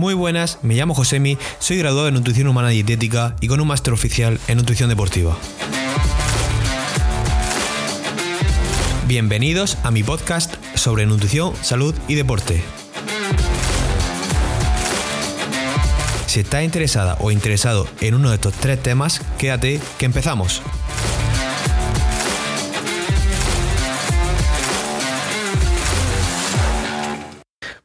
Muy buenas, me llamo Josemi, soy graduado en Nutrición Humana y Dietética y con un máster oficial en Nutrición Deportiva. Bienvenidos a mi podcast sobre nutrición, salud y deporte. Si estás interesada o interesado en uno de estos tres temas, quédate que empezamos.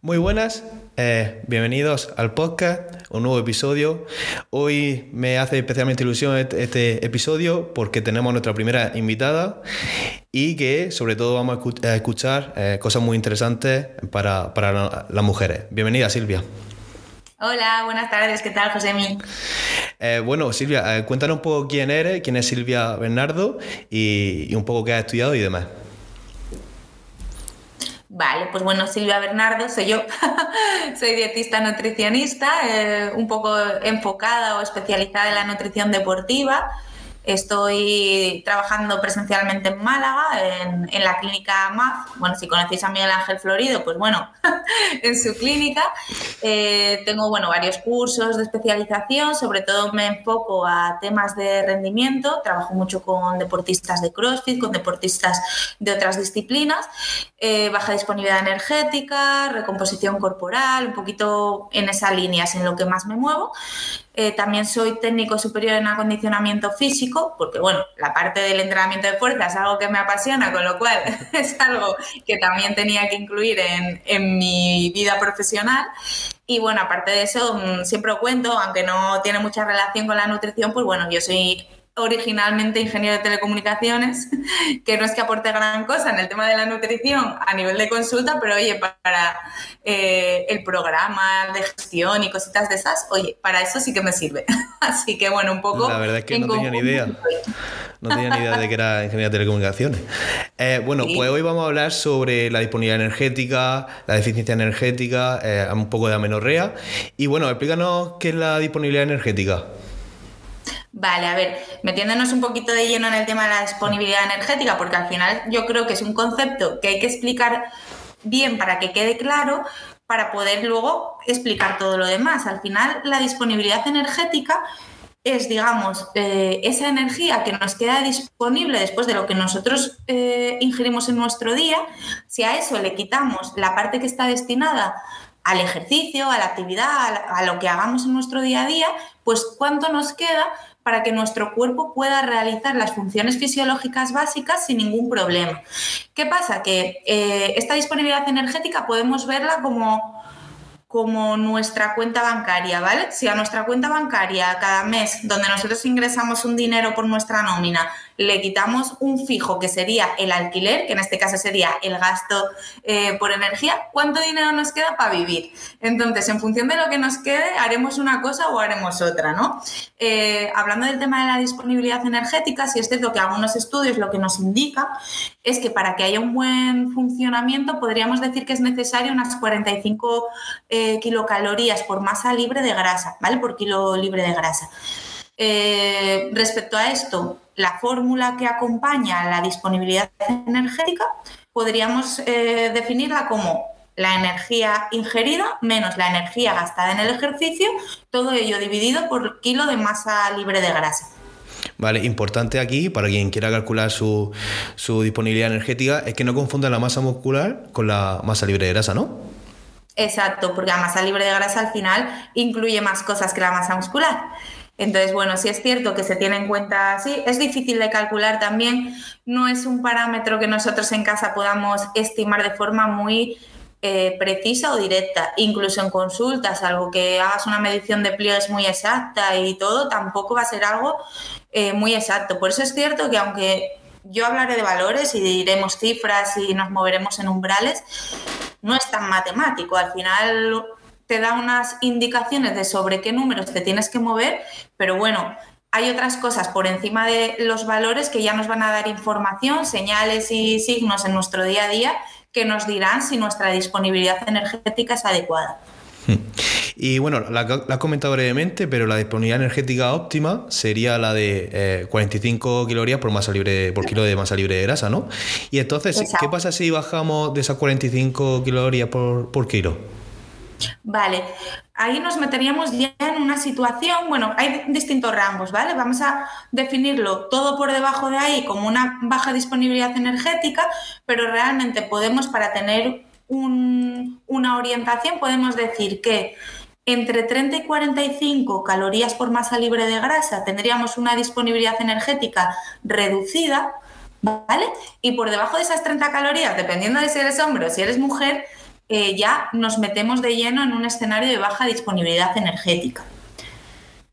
Muy buenas, eh, bienvenidos al podcast, un nuevo episodio. Hoy me hace especialmente ilusión este, este episodio porque tenemos a nuestra primera invitada y que sobre todo vamos a escuchar eh, cosas muy interesantes para, las mujeres. Bienvenida Silvia. Hola, buenas tardes, ¿qué tal José eh, bueno, Silvia, cuéntanos un poco quién eres, quién es Silvia Bernardo y, y un poco qué has estudiado y demás. Vale, pues bueno, Silvia Bernardo, soy yo, soy dietista nutricionista, eh, un poco enfocada o especializada en la nutrición deportiva. Estoy trabajando presencialmente en Málaga, en, la clínica MAF. Bueno, si conocéis a Miguel Ángel Florido, pues bueno, en su clínica. Eh, tengo bueno, varios cursos de especialización, sobre todo me enfoco a temas de rendimiento. Trabajo mucho con deportistas de CrossFit, con deportistas de otras disciplinas. Eh, baja disponibilidad energética, recomposición corporal, un poquito en esa línea es en lo que más me muevo. Eh, también soy técnico superior en acondicionamiento físico, porque bueno, la parte del entrenamiento de fuerza es algo que me apasiona, con lo cual es algo que también tenía que incluir en, en mi vida profesional. Y bueno, aparte de eso, mm, siempre cuento, aunque no tiene mucha relación con la nutrición, pues bueno, yo soy originalmente ingeniero de telecomunicaciones, que no es que aporte gran cosa en el tema de la nutrición a nivel de consulta, pero oye, para eh, el programa de gestión y cositas de esas, oye, para eso sí que me sirve. Así que bueno, un poco... La verdad es que no tenía ni idea. No tenía ni idea de que era ingeniero de telecomunicaciones. Eh, bueno, pues hoy vamos a hablar sobre la disponibilidad energética, la deficiencia energética, eh, un poco de amenorrea. Y bueno, explícanos qué es la disponibilidad energética. Vale, a ver, metiéndonos un poquito de lleno en el tema de la disponibilidad energética, porque al final yo creo que es un concepto que hay que explicar bien para que quede claro, para poder luego explicar todo lo demás. Al final, la disponibilidad energética es, digamos, eh, esa energía que nos queda disponible después de lo que nosotros eh, ingerimos en nuestro día. Si a eso le quitamos la parte que está destinada al ejercicio, a la actividad, a lo que hagamos en nuestro día a día, pues cuánto nos queda para que nuestro cuerpo pueda realizar las funciones fisiológicas básicas sin ningún problema. ¿Qué pasa? Que eh, esta disponibilidad energética podemos verla como como nuestra cuenta bancaria, ¿vale? Si a nuestra cuenta bancaria cada mes, donde nosotros ingresamos un dinero por nuestra nómina, le quitamos un fijo que sería el alquiler, que en este caso sería el gasto eh, por energía, ¿cuánto dinero nos queda para vivir? Entonces, en función de lo que nos quede, haremos una cosa o haremos otra, ¿no? Eh, hablando del tema de la disponibilidad energética, si es cierto que algunos estudios lo que nos indica es que para que haya un buen funcionamiento podríamos decir que es necesario unas 45 eh, kilocalorías por masa libre de grasa, ¿vale? Por kilo libre de grasa. Respecto a esto, la fórmula que acompaña la disponibilidad energética podríamos eh, definirla como la energía ingerida menos la energía gastada en el ejercicio, todo ello dividido por kilo de masa libre de grasa. Vale, importante aquí, para quien quiera calcular su, su disponibilidad energética, es que no confunda la masa muscular con la masa libre de grasa, ¿no? Exacto, porque la masa libre de grasa al final incluye más cosas que la masa muscular. Entonces, bueno, sí es cierto que se tiene en cuenta así. Es difícil de calcular también. No es un parámetro que nosotros en casa podamos estimar de forma muy eh, precisa o directa. Incluso en consultas, algo que hagas una medición de pliegues muy exacta y todo, tampoco va a ser algo eh, muy exacto. Por eso es cierto que aunque yo hablaré de valores y diremos cifras y nos moveremos en umbrales, no es tan matemático. Al final te da unas indicaciones de sobre qué números te tienes que mover, pero bueno, hay otras cosas por encima de los valores que ya nos van a dar información, señales y signos en nuestro día a día que nos dirán si nuestra disponibilidad energética es adecuada. Y bueno, la, has comentado brevemente, pero la disponibilidad energética óptima sería la de 45 eh, calorías por masa libre, por kilo de masa libre de grasa, ¿no? Y entonces, ¿qué pasa si bajamos de esas 45 calorías por, por kilo? Vale, ahí nos meteríamos ya en una situación, bueno, hay distintos rangos, ¿vale? Vamos a definirlo todo por debajo de ahí como una baja disponibilidad energética, pero realmente podemos, para tener una orientación, podemos decir que entre 30 y 45 calorías por masa libre de grasa tendríamos una disponibilidad energética reducida, ¿vale? Y por debajo de esas 30 calorías, dependiendo de si eres hombre o si eres mujer, eh, ya nos metemos de lleno en un escenario de baja disponibilidad energética.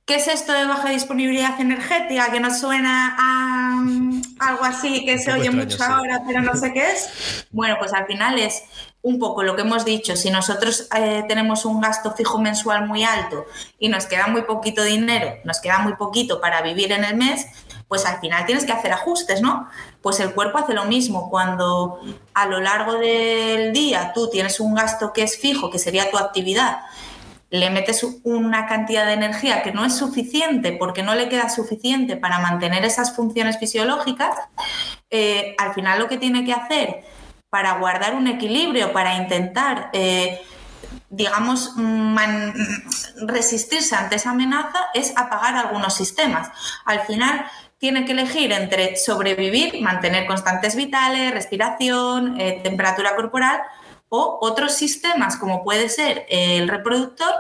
¿Qué es esto de baja disponibilidad energética? Que nos suena a mm, algo así que se oye mucho ahora, pero no sé qué es. Bueno, pues al final es un poco lo que hemos dicho. Si nosotros eh, tenemos un gasto fijo mensual muy alto y nos queda muy poquito dinero, nos queda muy poquito para vivir en el mes, pues al final tienes que hacer ajustes, ¿no? Pues el cuerpo hace lo mismo. Cuando a lo largo del día tú tienes un gasto que es fijo, que sería tu actividad, le metes una cantidad de energía que no es suficiente porque no le queda suficiente para mantener esas funciones fisiológicas, eh, al final lo que tiene que hacer para guardar un equilibrio, para intentar, eh, digamos, resistirse ante esa amenaza, es apagar algunos sistemas. Al final, tiene que elegir entre sobrevivir, mantener constantes vitales, respiración, eh, temperatura corporal o otros sistemas como puede ser el reproductor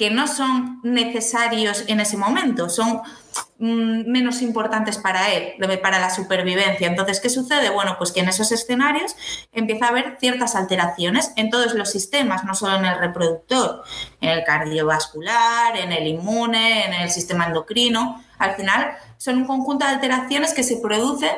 que no son necesarios en ese momento, son mm, menos importantes para él, para la supervivencia. Entonces, ¿qué sucede? Bueno, pues que en esos escenarios empieza a haber ciertas alteraciones en todos los sistemas, no solo en el reproductor, en el cardiovascular, en el inmune, en el sistema endocrino. Al final, son un conjunto de alteraciones que se producen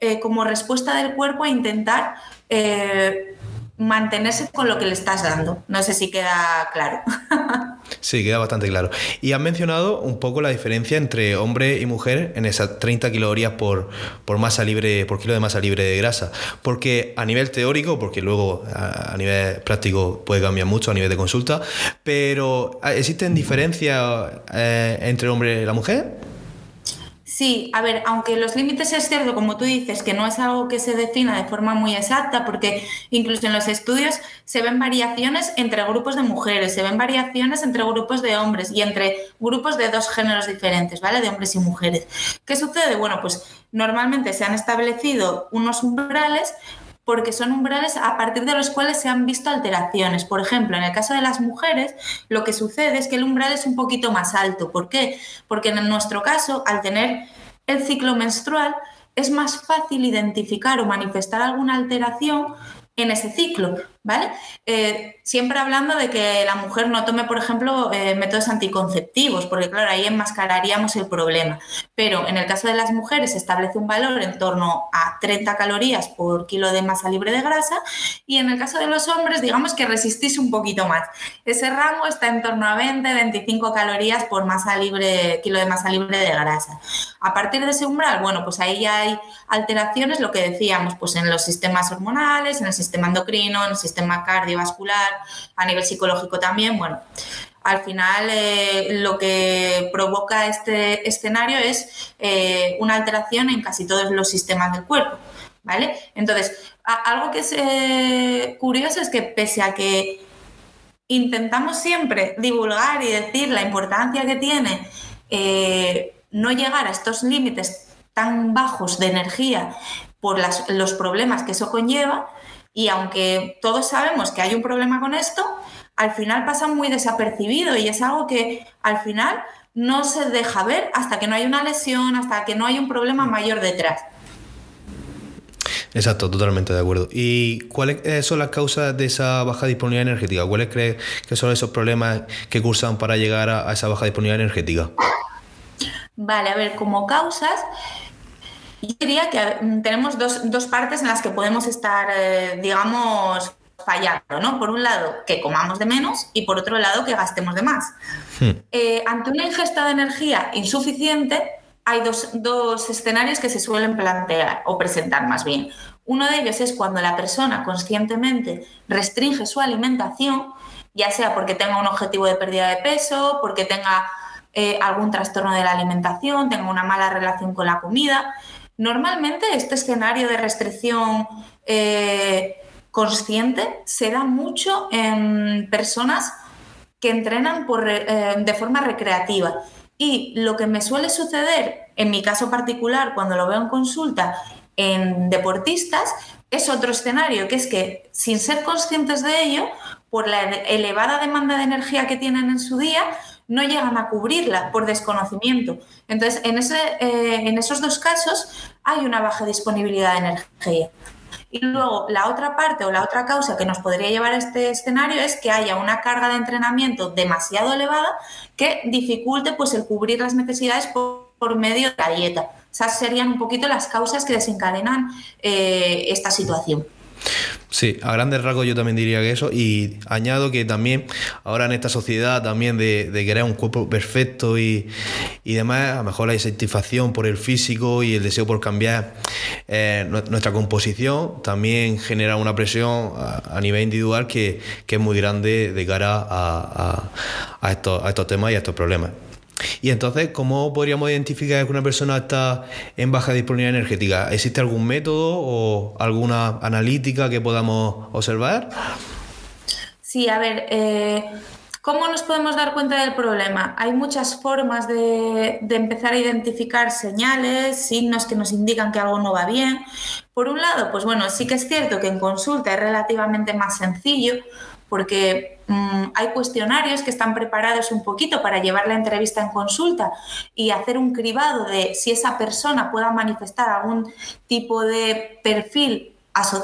eh, como respuesta del cuerpo a intentar eh, mantenerse con lo que le estás dando. No sé si queda claro. Sí, queda bastante claro. Y has mencionado un poco la diferencia entre hombre y mujer en esas 30 calorías por, por masa libre, por kilo de masa libre de grasa. Porque a nivel teórico, porque luego a, nivel práctico puede cambiar mucho a nivel de consulta, pero ¿existen diferencias eh, entre el hombre y la mujer? Sí, a ver, aunque los límites es cierto, como tú dices, que no es algo que se defina de forma muy exacta, porque incluso en los estudios se ven variaciones entre grupos de mujeres, se ven variaciones entre grupos de hombres y entre grupos de dos géneros diferentes, ¿vale? De hombres y mujeres. ¿Qué sucede? Bueno, pues normalmente se han establecido unos umbrales porque son umbrales a partir de los cuales se han visto alteraciones. Por ejemplo, en el caso de las mujeres, lo que sucede es que el umbral es un poquito más alto. ¿Por qué? Porque en nuestro caso, al tener el ciclo menstrual, es más fácil identificar o manifestar alguna alteración en ese ciclo, ¿vale? Eh, siempre hablando de que la mujer no tome, por ejemplo, eh, métodos anticonceptivos, porque claro, ahí enmascararíamos el problema. Pero en el caso de las mujeres se establece un valor en torno a 30 calorías por kilo de masa libre de grasa y en el caso de los hombres, digamos que resistís un poquito más. Ese rango está en torno a 20, 25 calorías por masa libre, kilo de masa libre de grasa. A partir de ese umbral, bueno, pues ahí ya hay alteraciones, lo que decíamos, pues en los sistemas hormonales, en el sistema endocrino, en el sistema cardiovascular, a nivel psicológico también, bueno. Al final, eh, lo que provoca este escenario es eh, una alteración en casi todos los sistemas del cuerpo. ¿Vale? Entonces, algo que es eh, curioso es que pese a que intentamos siempre divulgar y decir la importancia que tiene no llegar a estos límites tan bajos de energía por los problemas que eso conlleva, y aunque todos sabemos que hay un problema con esto, al final pasa muy desapercibido y es algo que al final no se deja ver hasta que no hay una lesión, hasta que no hay un problema mayor detrás. Exacto, totalmente de acuerdo. ¿Y cuáles eh, son las causas de esa baja disponibilidad energética? ¿Cuáles crees que son esos problemas que cursan para llegar a esa baja disponibilidad energética? Vale, a ver, como causas, yo diría que mm, tenemos dos, partes en las que podemos estar, eh, digamos, fallando, ¿no? Por un lado, que comamos de menos y por otro lado, que gastemos de más. Hmm. Eh, ante una ingesta de energía insuficiente, hay dos, dos escenarios que se suelen plantear o presentar más bien. Uno de ellos es cuando la persona conscientemente restringe su alimentación, ya sea porque tenga un objetivo de pérdida de peso, porque tenga eh, algún trastorno de la alimentación, tenga una mala relación con la comida. Normalmente este escenario de restricción eh, consciente se da mucho en personas que entrenan eh, de forma recreativa. Y lo que me suele suceder, en mi caso particular, cuando lo veo en consulta en deportistas, es otro escenario, que es que sin ser conscientes de ello, por la elevada demanda de energía que tienen en su día, no llegan a cubrirla por desconocimiento. Entonces, en, ese, eh, en esos dos casos hay una baja disponibilidad de energía. Y luego la otra parte o la otra causa que nos podría llevar a este escenario es que haya una carga de entrenamiento demasiado elevada que dificulte pues, el cubrir las necesidades por, medio de la dieta. Esas serían un poquito las causas que desencadenan eh, esta situación. Sí, a grandes rasgos yo también diría que eso. Y añado que también ahora en esta sociedad también de, querer un cuerpo perfecto y, y, demás, a lo mejor la insatisfacción por el físico y el deseo por cambiar eh, nuestra composición también genera una presión a, nivel individual que, que, es muy grande de cara a, a, estos, a estos temas y a estos problemas. Y entonces, ¿cómo podríamos identificar que una persona está en baja disponibilidad energética? ¿Existe algún método o alguna analítica que podamos observar? Sí, a ver, eh, ¿cómo nos podemos dar cuenta del problema? Hay muchas formas de, de empezar a identificar señales, signos que nos indican que algo no va bien. Por un lado, pues bueno, sí que es cierto que en consulta es relativamente más sencillo porque mm, hay cuestionarios que están preparados un poquito para llevar la entrevista en consulta y hacer un cribado de si esa persona pueda manifestar algún tipo de perfil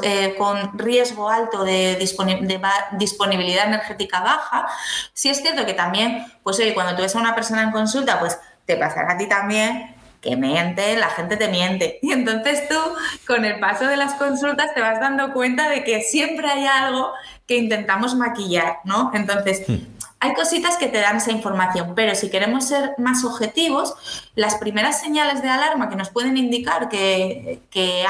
eh, con riesgo alto de, disponibilidad energética baja. Si es cierto que también, pues oye, cuando tú ves a una persona en consulta, pues te pasará a ti también que miente, la gente te miente. Y entonces tú, con el paso de las consultas, te vas dando cuenta de que siempre hay algo que intentamos maquillar, ¿no? Entonces, hmm. hay cositas que te dan esa información, pero si queremos ser más objetivos, las primeras señales de alarma que nos pueden indicar que,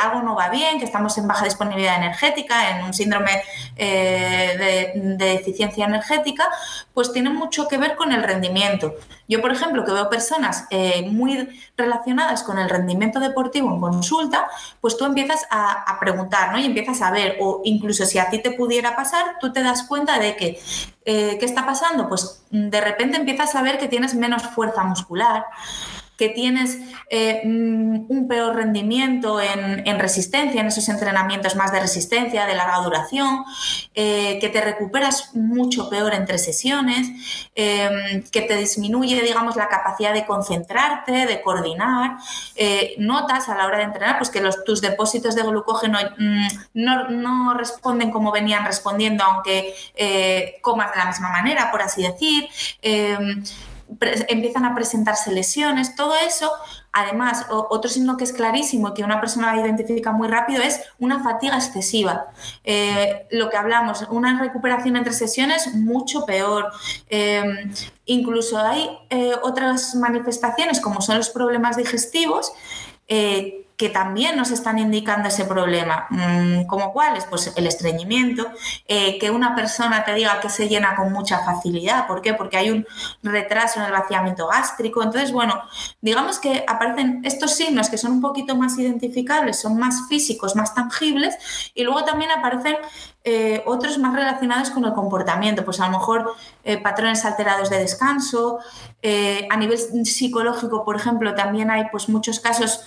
algo no va bien, que estamos en baja disponibilidad energética, en un síndrome eh, de, de, deficiencia energética, pues tienen mucho que ver con el rendimiento. Yo, por ejemplo, que veo personas eh, muy relacionadas con el rendimiento deportivo en consulta, pues tú empiezas a, preguntar, ¿no? Y empiezas a ver, o incluso si a ti te pudiera pasar, tú te das cuenta de que, eh, ¿qué está pasando? Pues de repente empiezas a ver que tienes menos fuerza muscular, que tienes eh, mm, un peor rendimiento en, resistencia, en esos entrenamientos más de resistencia, de larga duración, eh, que te recuperas mucho peor entre sesiones, eh, que te disminuye, digamos, la capacidad de concentrarte, de coordinar. notas a la hora de entrenar pues que tus depósitos de glucógeno mm, no, no, responden como venían respondiendo, aunque comas de la misma manera, por así decir empiezan a presentarse lesiones, todo eso. Además, otro signo que es clarísimo que una persona identifica muy rápido es una fatiga excesiva. Eh, lo que hablamos, una recuperación entre sesiones mucho peor. Em, incluso hay eh, otras manifestaciones como son los problemas digestivos eh, que también nos están indicando ese problema. Mm, ¿Como cuáles? Pues el estreñimiento, eh, que una persona te diga que se llena con mucha facilidad. ¿Por qué? Porque hay un retraso en el vaciamiento gástrico. Entonces, bueno, digamos que aparecen estos signos que son un poquito más identificables, son más físicos, más tangibles, y luego también aparecen eh, otros más relacionados con el comportamiento, pues a lo mejor eh, patrones alterados de descanso. Eh, a nivel psicológico, por ejemplo, también hay pues, muchos casos,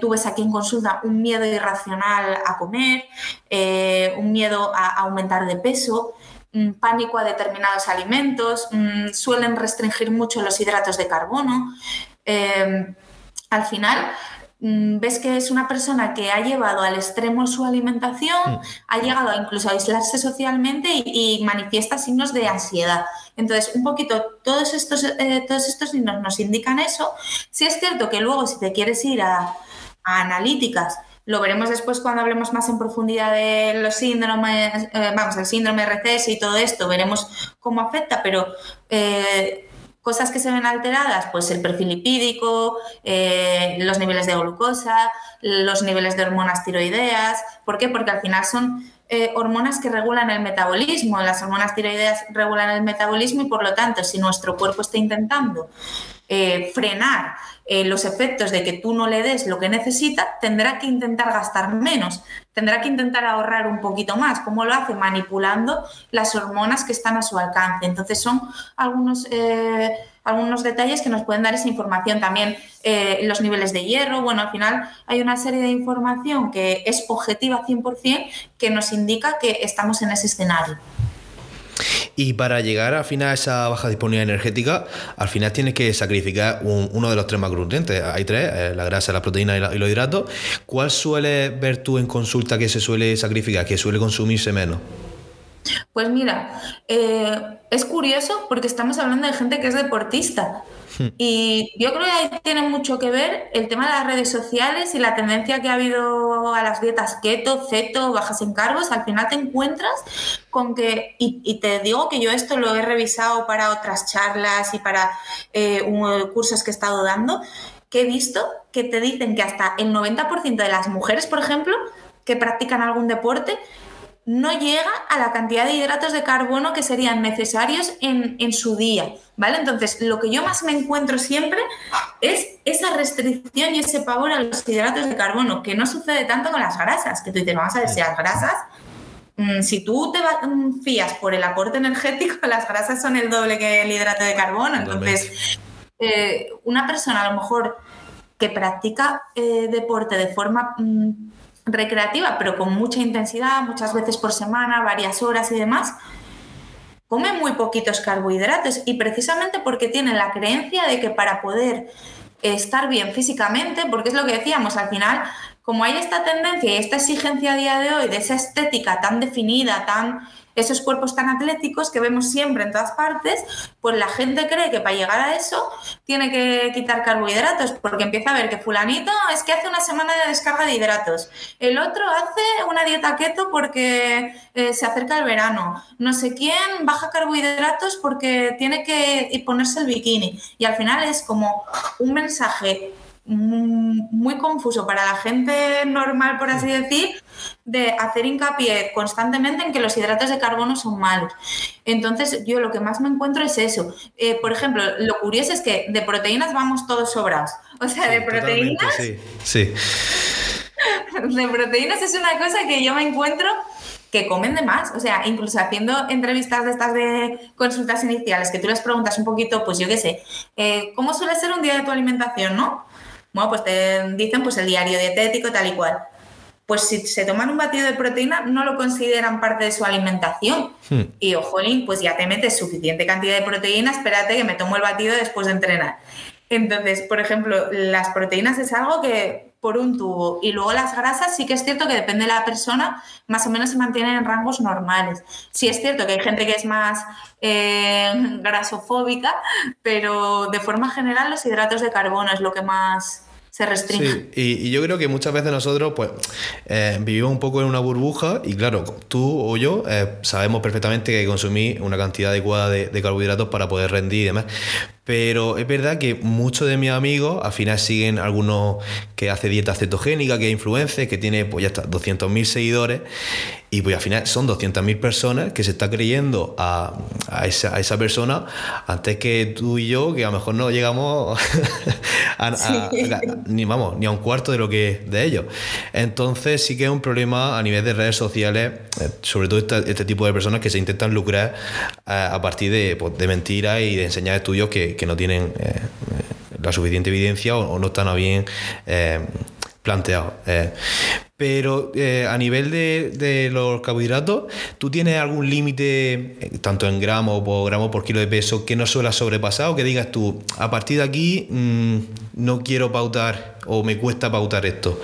tú ves aquí en consulta, un miedo irracional a comer, un miedo a aumentar de peso pánico a determinados alimentos, mm, suelen restringir mucho los hidratos de carbono. al final, Mm, ves que es una persona que ha llevado al extremo su alimentación, mm. ha llegado incluso a aislarse socialmente y, manifiesta signos de ansiedad. Entonces, un poquito, todos estos, eh, todos estos signos nos indican eso. Si es cierto que luego, si te quieres ir a, analíticas, lo veremos después cuando hablemos más en profundidad de los síndromes, eh, vamos, el síndrome RCS y todo esto, veremos cómo afecta, pero eh, Cosas que se ven alteradas, pues el perfil lipídico, eh, los niveles de glucosa, los niveles de hormonas tiroideas. ¿Por qué? Porque al final son eh, hormonas que regulan el metabolismo. Las hormonas tiroideas regulan el metabolismo y por lo tanto, si nuestro cuerpo está intentando eh, frenar eh, los efectos de que tú no le des lo que necesita, tendrá que intentar gastar menos, tendrá que intentar ahorrar un poquito más. ¿Cómo lo hace? Manipulando las hormonas que están a su alcance. Entonces son algunos algunos detalles que nos pueden dar esa información. También eh, los niveles de hierro. Bueno, al final hay una serie de información que es objetiva 100% que nos indica que estamos en ese escenario. Y para llegar al final a esa baja disponibilidad energética, al final tienes que sacrificar uno de los tres macronutrientes. Hay tres, eh, la grasa, la proteína y, los hidratos. ¿Cuál suele ver tú en consulta que se suele sacrificar, que suele consumirse menos? Pues mira, eh, es curioso porque estamos hablando de gente que es deportista. Y yo creo que ahí tiene mucho que ver el tema de las redes sociales y la tendencia que ha habido a las dietas keto, ceto, bajas en cargos. Al final te encuentras con que, y, te digo que yo esto lo he revisado para otras charlas y para eh, cursos que he estado dando, que he visto que te dicen que hasta el 90% de las mujeres, por ejemplo, que practican algún deporte, no llega a la cantidad de hidratos de carbono que serían necesarios en, su día, ¿vale? Entonces, lo que yo más me encuentro siempre es esa restricción y ese pavor a los hidratos de carbono, que no sucede tanto con las grasas, que tú dices, vamos a ver si las grasas, mm, si tú te mm, fías por el aporte energético, las grasas son el doble que el hidrato de carbono, entonces, eh, una persona a lo mejor que practica eh, deporte de forma... Mm, recreativa, pero con mucha intensidad, muchas veces por semana, varias horas y demás, come muy poquitos carbohidratos y precisamente porque tiene la creencia de que para poder estar bien físicamente, porque es lo que decíamos, al final, como hay esta tendencia y esta exigencia a día de hoy de esa estética tan definida, tan esos cuerpos tan atléticos que vemos siempre en todas partes, pues la gente cree que para llegar a eso tiene que quitar carbohidratos, porque empieza a ver que fulanito es que hace una semana de descarga de hidratos, el otro hace una dieta keto porque eh, se acerca el verano, no sé quién baja carbohidratos porque tiene que ponerse el bikini y al final es como un mensaje muy confuso para la gente normal, por así decir, de hacer hincapié constantemente en que los hidratos de carbono son malos. Entonces, yo lo que más me encuentro es eso. Eh, por ejemplo, lo curioso es que de proteínas vamos todos sobrados. O sea, de proteínas. Sí, sí. De proteínas es una cosa que yo me encuentro que comen de más. O sea, incluso haciendo entrevistas de estas de consultas iniciales, que tú les preguntas un poquito, pues yo qué sé, eh, ¿cómo suele ser un día de tu alimentación, no? Bueno, pues te dicen pues el diario dietético tal y cual. Pues si se toman un batido de proteína no lo consideran parte de su alimentación. Hmm. Y ojolín, pues ya te metes suficiente cantidad de proteína, espérate que me tomo el batido después de entrenar. Entonces, por ejemplo, las proteínas es algo que por un tubo y luego las grasas sí que es cierto que depende de la persona, más o menos se mantienen en rangos normales. Sí es cierto que hay gente que es más eh, grasofóbica, pero de forma general los hidratos de carbono es lo que más se restringe. Y, yo creo que muchas veces nosotros pues eh, vivimos un poco en una burbuja y claro, tú o yo eh, sabemos perfectamente que consumir una cantidad adecuada de, de carbohidratos para poder rendir y demás, pero es verdad que muchos de mis amigos al final siguen algunos que hace dieta cetogénica, que es influencer, que tiene pues ya está 200.000 seguidores y pues al final son 200.000 personas que se está creyendo a, esa, persona antes que tú y yo, que a lo mejor no llegamos a, ni, vamos, ni a un cuarto de lo que de ellos. Entonces sí que es un problema a nivel de redes sociales, eh, sobre todo este, este tipo de personas que se intentan lucrar eh, a, partir de, pues, de mentiras y de enseñar estudios que, que no tienen eh, la suficiente evidencia o, no están bien eh, planteados. Eh. Pero a nivel de, los carbohidratos, ¿tú tienes algún límite, tanto en gramos o gramos por kilo de peso, que no suele sobrepasar o que digas tú, a partir de aquí mm, no quiero pautar o me cuesta pautar esto?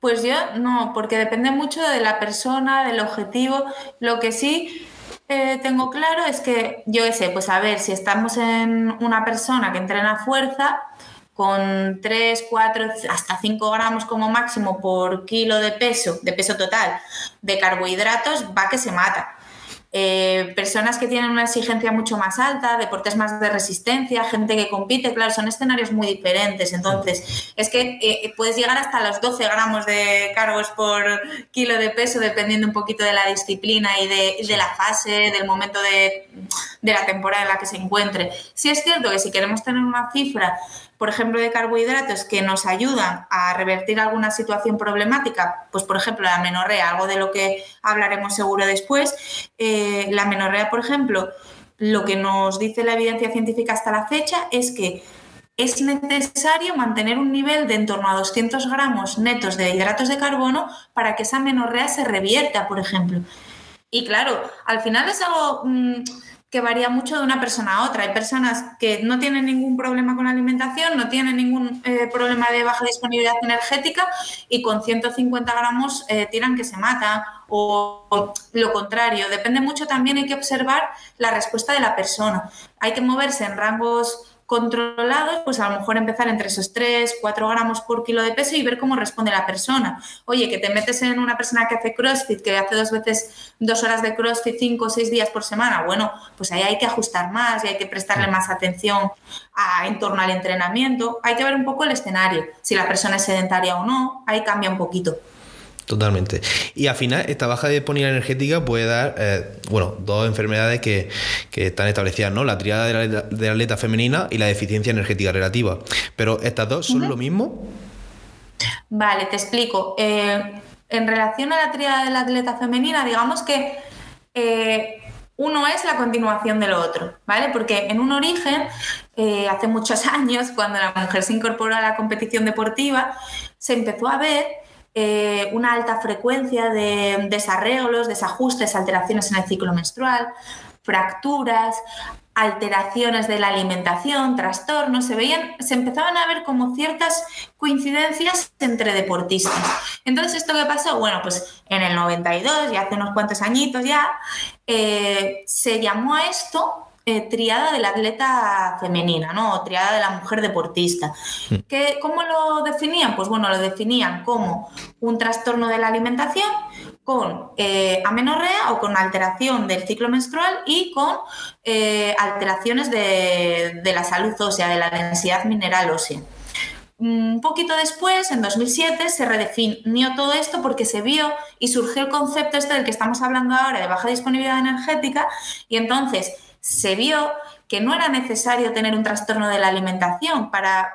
Pues yo no, porque depende mucho de la persona, del objetivo. Lo que sí eh, tengo claro es que, yo qué sé, pues a ver, si estamos en una persona que entrena fuerza, con 3, 4, hasta 5 gramos como máximo por kilo de peso, de peso total, de carbohidratos, va que se mata. Eh, personas que tienen una exigencia mucho más alta, deportes más de resistencia, gente que compite, claro, son escenarios muy diferentes. Entonces, es que eh, puedes llegar hasta los 12 gramos de cargos por kilo de peso, dependiendo un poquito de la disciplina y de, la fase, del momento de, de la temporada en la que se encuentre. Sí es cierto que si queremos tener una cifra, por ejemplo, de carbohidratos que nos ayudan a revertir alguna situación problemática, pues por ejemplo la menorrea, algo de lo que hablaremos seguro después, eh, la menorrea, por ejemplo, lo que nos dice la evidencia científica hasta la fecha es que es necesario mantener un nivel de en torno a 200 gramos netos de hidratos de carbono para que esa menorrea se revierta, por ejemplo. Y claro, al final es algo mm, que varía mucho de una persona a otra. Hay personas que no tienen ningún problema con la alimentación, no tienen ningún eh, problema de baja disponibilidad energética y con 150 gramos eh, tiran que se mata o, o lo contrario. Depende mucho también, hay que observar la respuesta de la persona. Hay que moverse en rangos controlados, pues a lo mejor empezar entre esos 3, 4 gramos por kilo de peso y ver cómo responde la persona. Oye, que te metes en una persona que hace CrossFit, que hace dos veces dos horas de CrossFit, cinco o seis días por semana, bueno, pues ahí hay que ajustar más y hay que prestarle más atención a, en torno al entrenamiento. Hay que ver un poco el escenario, si la persona es sedentaria o no, ahí cambia un poquito. Totalmente. Y al final, esta baja disponibilidad energética puede dar, eh, bueno, dos enfermedades que, están establecidas, ¿no? La triada de la, atleta femenina y la deficiencia energética relativa. Pero estas dos son lo mismo. Vale, te explico. Eh, en relación a la triada de la atleta femenina, digamos que eh, uno es la continuación de lo otro, ¿vale? Porque en un origen, hace muchos años, cuando la mujer se incorporó a la competición deportiva, se empezó a ver eh, una alta frecuencia de desarreglos, desajustes, alteraciones en el ciclo menstrual, fracturas, alteraciones de la alimentación, trastornos, se veían, se empezaban a ver como ciertas coincidencias entre deportistas. Entonces, ¿esto qué pasó? Bueno, pues en el 92, ya hace unos cuantos añitos ya, eh, se llamó a esto eh, triada de la atleta femenina, ¿no? O triada de la mujer deportista. Mm. ¿Qué, ¿Cómo lo definían? Pues bueno, lo definían como un trastorno de la alimentación con eh, amenorrea o con alteración del ciclo menstrual y con eh, alteraciones de, de la salud ósea, de la densidad mineral ósea. Un poquito después, en 2007, se redefinió todo esto porque se vio y surgió el concepto este del que estamos hablando ahora de baja disponibilidad energética y entonces se vio que no era necesario tener un trastorno de la alimentación para,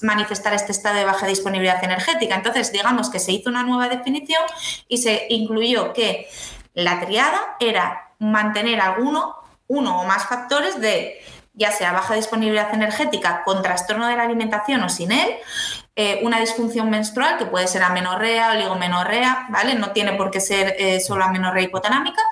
manifestar este estado de baja disponibilidad energética. Entonces, digamos que se hizo una nueva definición y se incluyó que la triada era mantener alguno, uno o más factores de ya sea baja disponibilidad energética con trastorno de la alimentación o sin él, eh, una disfunción menstrual, que puede ser amenorrea, oligomenorrea, ¿vale? No tiene por qué ser eh, solo amenorrea hipotalámica,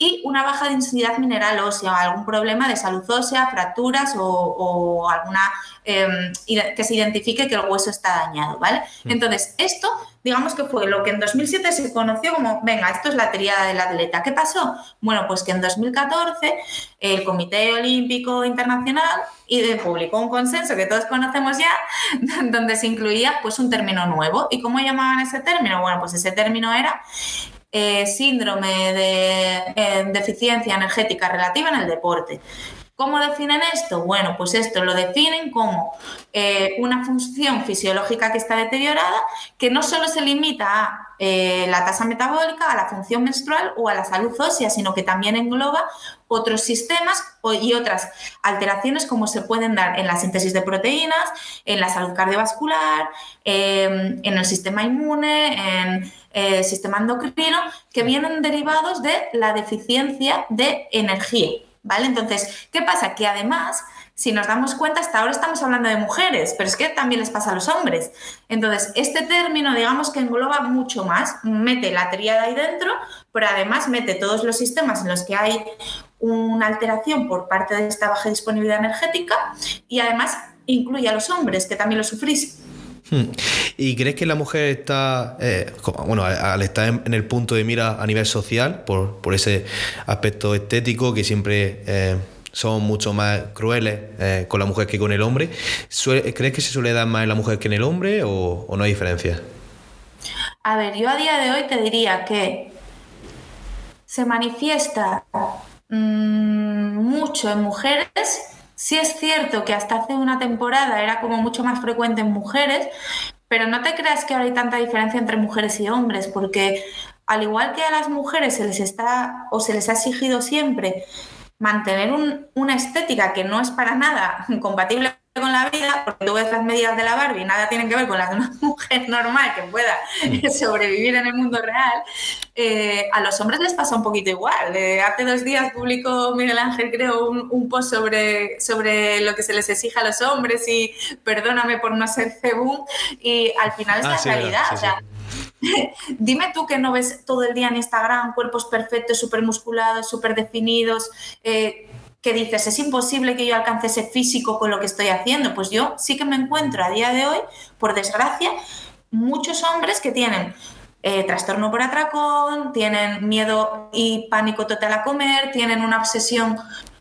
y una baja densidad mineral ósea, algún problema de salud ósea, fracturas o, alguna em, que se identifique que el hueso está dañado, ¿vale? Mm. Entonces, esto, digamos que fue lo que en 2007 se conoció como, venga, esto es la triada del atleta. ¿Qué pasó? Bueno, pues que en 2014 el Comité Olímpico Internacional publicó un consenso que todos conocemos ya, donde se incluía pues un término nuevo. ¿Y cómo llamaban ese término? Bueno, pues ese término era eh, síndrome de eh, deficiencia energética relativa en el deporte. ¿Cómo definen esto? Bueno, pues esto lo definen como eh, una función fisiológica que está deteriorada, que no solo se limita a eh, la tasa metabólica, a la función menstrual o a la salud ósea, sino que también engloba otros sistemas y otras alteraciones como se pueden dar en la síntesis de proteínas, en la salud cardiovascular, em, en el sistema inmune, en eh, sistema endocrino, que vienen derivados de la deficiencia de energía. ¿vale? Entonces, ¿qué pasa? Que además, si nos damos cuenta, hasta ahora estamos hablando de mujeres, pero es que también les pasa a los hombres. Entonces, este término, digamos que engloba mucho más, mete la triada ahí dentro, pero además mete todos los sistemas en los que hay una alteración por parte de esta baja disponibilidad energética y además incluye a los hombres, que también lo sufrís. Hmm. ¿Y crees que la mujer está, eh, bueno, al estar en, el punto de mira a nivel social, por, ese aspecto estético que siempre eh, son mucho más crueles eh, con la mujer que con el hombre, ¿crees que se suele dar más en la mujer que en el hombre o, no hay diferencia? A ver, yo a día de hoy te diría que se manifiesta mm, mucho en mujeres Sí es cierto que hasta hace una temporada era como mucho más frecuente en mujeres, pero no te creas que ahora hay tanta diferencia entre mujeres y hombres, porque al igual que a las mujeres se les está o se les ha exigido siempre mantener una estética que no es para nada compatible con la vida, porque tú ves las medidas de la Barbie, nada tienen que ver con las de una mujer normal que pueda mm. sobrevivir en el mundo real, eh, a los hombres les pasa un poquito igual. Eh, hace dos días publicó Miguel Ángel, creo, un, post sobre, sobre lo que se les exige a los hombres y perdóname por no ser cebú, y al final es ah, la realidad. Dime tú que no ves todo el día en Instagram cuerpos perfectos, súper musculados, súper definidos, eh, que dices, es imposible que yo alcance ese físico con lo que estoy haciendo. Pues yo sí que me encuentro a día de hoy, por desgracia, muchos hombres que tienen eh, trastorno por atracón, tienen miedo y pánico total a comer, tienen una obsesión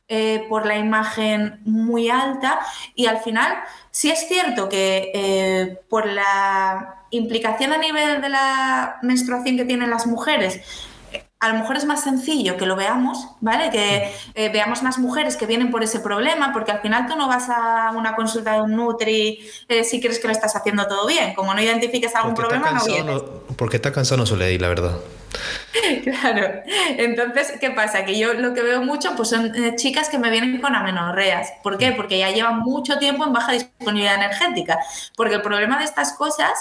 eh, por la imagen muy alta y al final sí es cierto que eh, por la implicación a nivel de la menstruación que tienen las mujeres, a lo mejor es más sencillo que lo veamos, ¿vale? Que eh, veamos más mujeres que vienen por ese problema, porque al final tú no vas a una consulta de un Nutri eh, si crees que lo estás haciendo todo bien. Como no identifiques algún problema, no vienes. porque está cansado no suele ir, la verdad. Claro. Entonces, ¿qué pasa? Que yo lo que veo mucho pues son eh, chicas que me vienen con amenorreas. ¿Por qué? Porque ya llevan mucho tiempo en baja disponibilidad energética. Porque el problema de estas cosas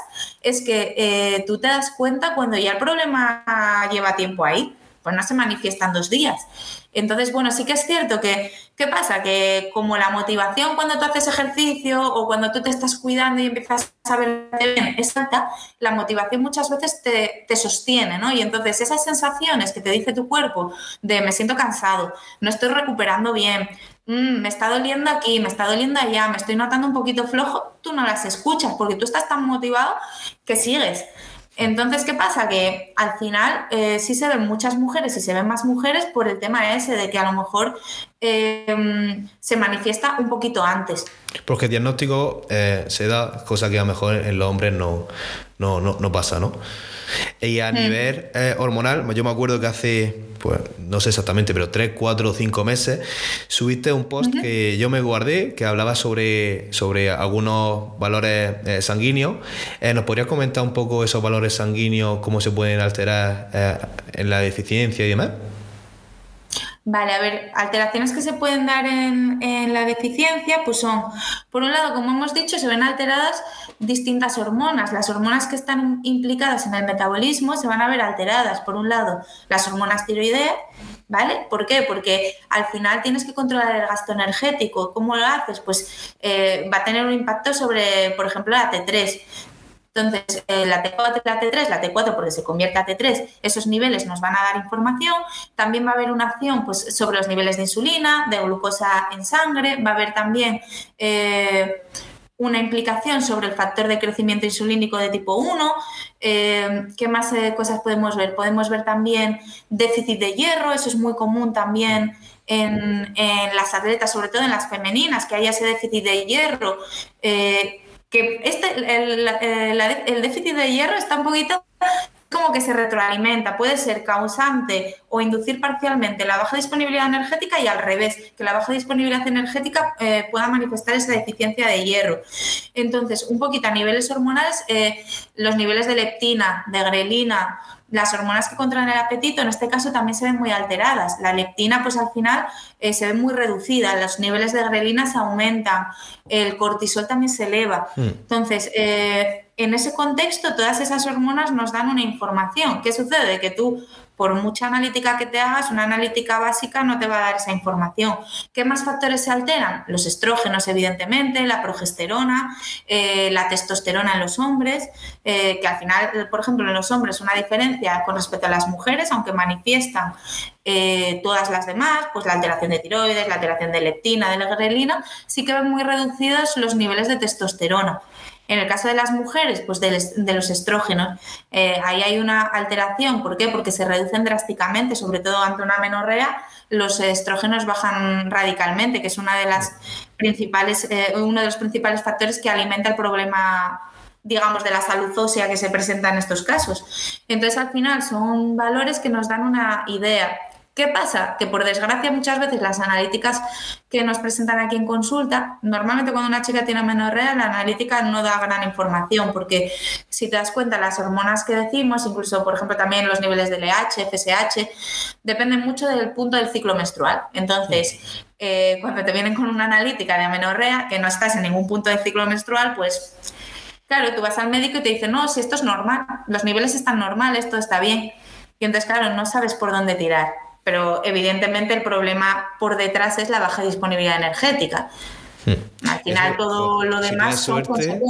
es que eh, tú te das cuenta cuando ya el problema lleva tiempo ahí. Pues no se manifiesta en dos días. Entonces, bueno, sí que es cierto que, ¿qué pasa? Que como la motivación cuando tú haces ejercicio o cuando tú te estás cuidando y empiezas a verte bien es alta, la motivación muchas veces te, sostiene, ¿no? Y entonces esas sensaciones que te dice tu cuerpo de me siento cansado, no estoy recuperando bien, mm, me está doliendo aquí, me está doliendo allá, me estoy notando un poquito flojo, tú no las escuchas porque tú estás tan motivado que sigues. Entonces, ¿qué pasa? Que al final eh, sí se ven muchas mujeres y se ven más mujeres por el tema ese de que a lo mejor em, se manifiesta un poquito antes. Porque el diagnóstico eh, se da, cosa que a lo mejor en los hombres no, no, no pasa, ¿no? Y a mm. nivel eh, hormonal, yo me acuerdo que hace, pues no sé exactamente, pero 3, 4 o 5 meses, subiste un post que yo me guardé que hablaba sobre, sobre algunos valores eh, sanguíneos. Eh, ¿Nos podrías comentar un poco esos valores sanguíneos, cómo se pueden alterar en la deficiencia y demás? Vale, a ver, alteraciones que se pueden dar en, la deficiencia, pues son, por un lado, como hemos dicho, se ven alteradas distintas hormonas. Las hormonas que están implicadas en el metabolismo se van a ver alteradas. Por un lado, las hormonas tiroideas, ¿vale? ¿Por qué? Porque al final tienes que controlar el gasto energético. ¿Cómo lo haces? Pues eh, va a tener un impacto sobre, por ejemplo, la T3. Entonces, eh, la T4 la T3, la T4 porque se convierte a T3, esos niveles nos van a dar información. También va a haber una acción pues, sobre los niveles de insulina, de glucosa en sangre, va a haber también eh, una implicación sobre el factor de crecimiento insulínico de tipo 1. Eh, ¿Qué más cosas podemos ver? Podemos ver también déficit de hierro, eso es muy común también en, las atletas, sobre todo en las femeninas, que haya ese déficit de hierro que este, el, el, déficit de hierro está un poquito como que se retroalimenta, puede ser causante o inducir parcialmente la baja disponibilidad energética y al revés, que la baja disponibilidad energética eh, pueda manifestar esa deficiencia de hierro. Entonces, un poquito a niveles hormonales, eh, los niveles de leptina, de grelina, las hormonas que controlan el apetito, en este caso también se ven muy alteradas. La leptina, pues al final eh, se ve muy reducida, los niveles de grelina se aumentan, el cortisol también se eleva. Hmm. Entonces, eh, en ese contexto, todas esas hormonas nos dan una información. ¿Qué sucede? Que tú por mucha analítica que te hagas, una analítica básica no te va a dar esa información. ¿Qué más factores se alteran? Los estrógenos, evidentemente, la progesterona, eh, la testosterona en los hombres, eh, que al final, por ejemplo, en los hombres una diferencia con respecto a las mujeres, aunque manifiestan eh, todas las demás, pues la alteración de tiroides, la alteración de leptina, de la grelina, sí que ven muy reducidos los niveles de testosterona. En el caso de las mujeres, pues de, los estrógenos, eh, ahí hay una alteración. ¿Por qué? Porque se reducen drásticamente, sobre todo ante una menorrea, los estrógenos bajan radicalmente, que es una de las principales, eh, uno de los principales factores que alimenta el problema digamos, de la salud ósea que se presenta en estos casos. Entonces, al final, son valores que nos dan una idea ¿Qué pasa? Que por desgracia muchas veces las analíticas que nos presentan aquí en consulta, normalmente cuando una chica tiene menorrea, la analítica no da gran información, porque si te das cuenta, las hormonas que decimos, incluso por ejemplo también los niveles de LH, FSH, dependen mucho del punto del ciclo menstrual. Entonces, eh, cuando te vienen con una analítica de amenorrea, que no estás en ningún punto del ciclo menstrual, pues claro, tú vas al médico y te dice, no, si esto es normal, los niveles están normales, todo está bien. Y entonces, claro, no sabes por dónde tirar pero evidentemente el problema por detrás es la baja disponibilidad energética. Hmm. Al final todo lo demás si tienes, suerte,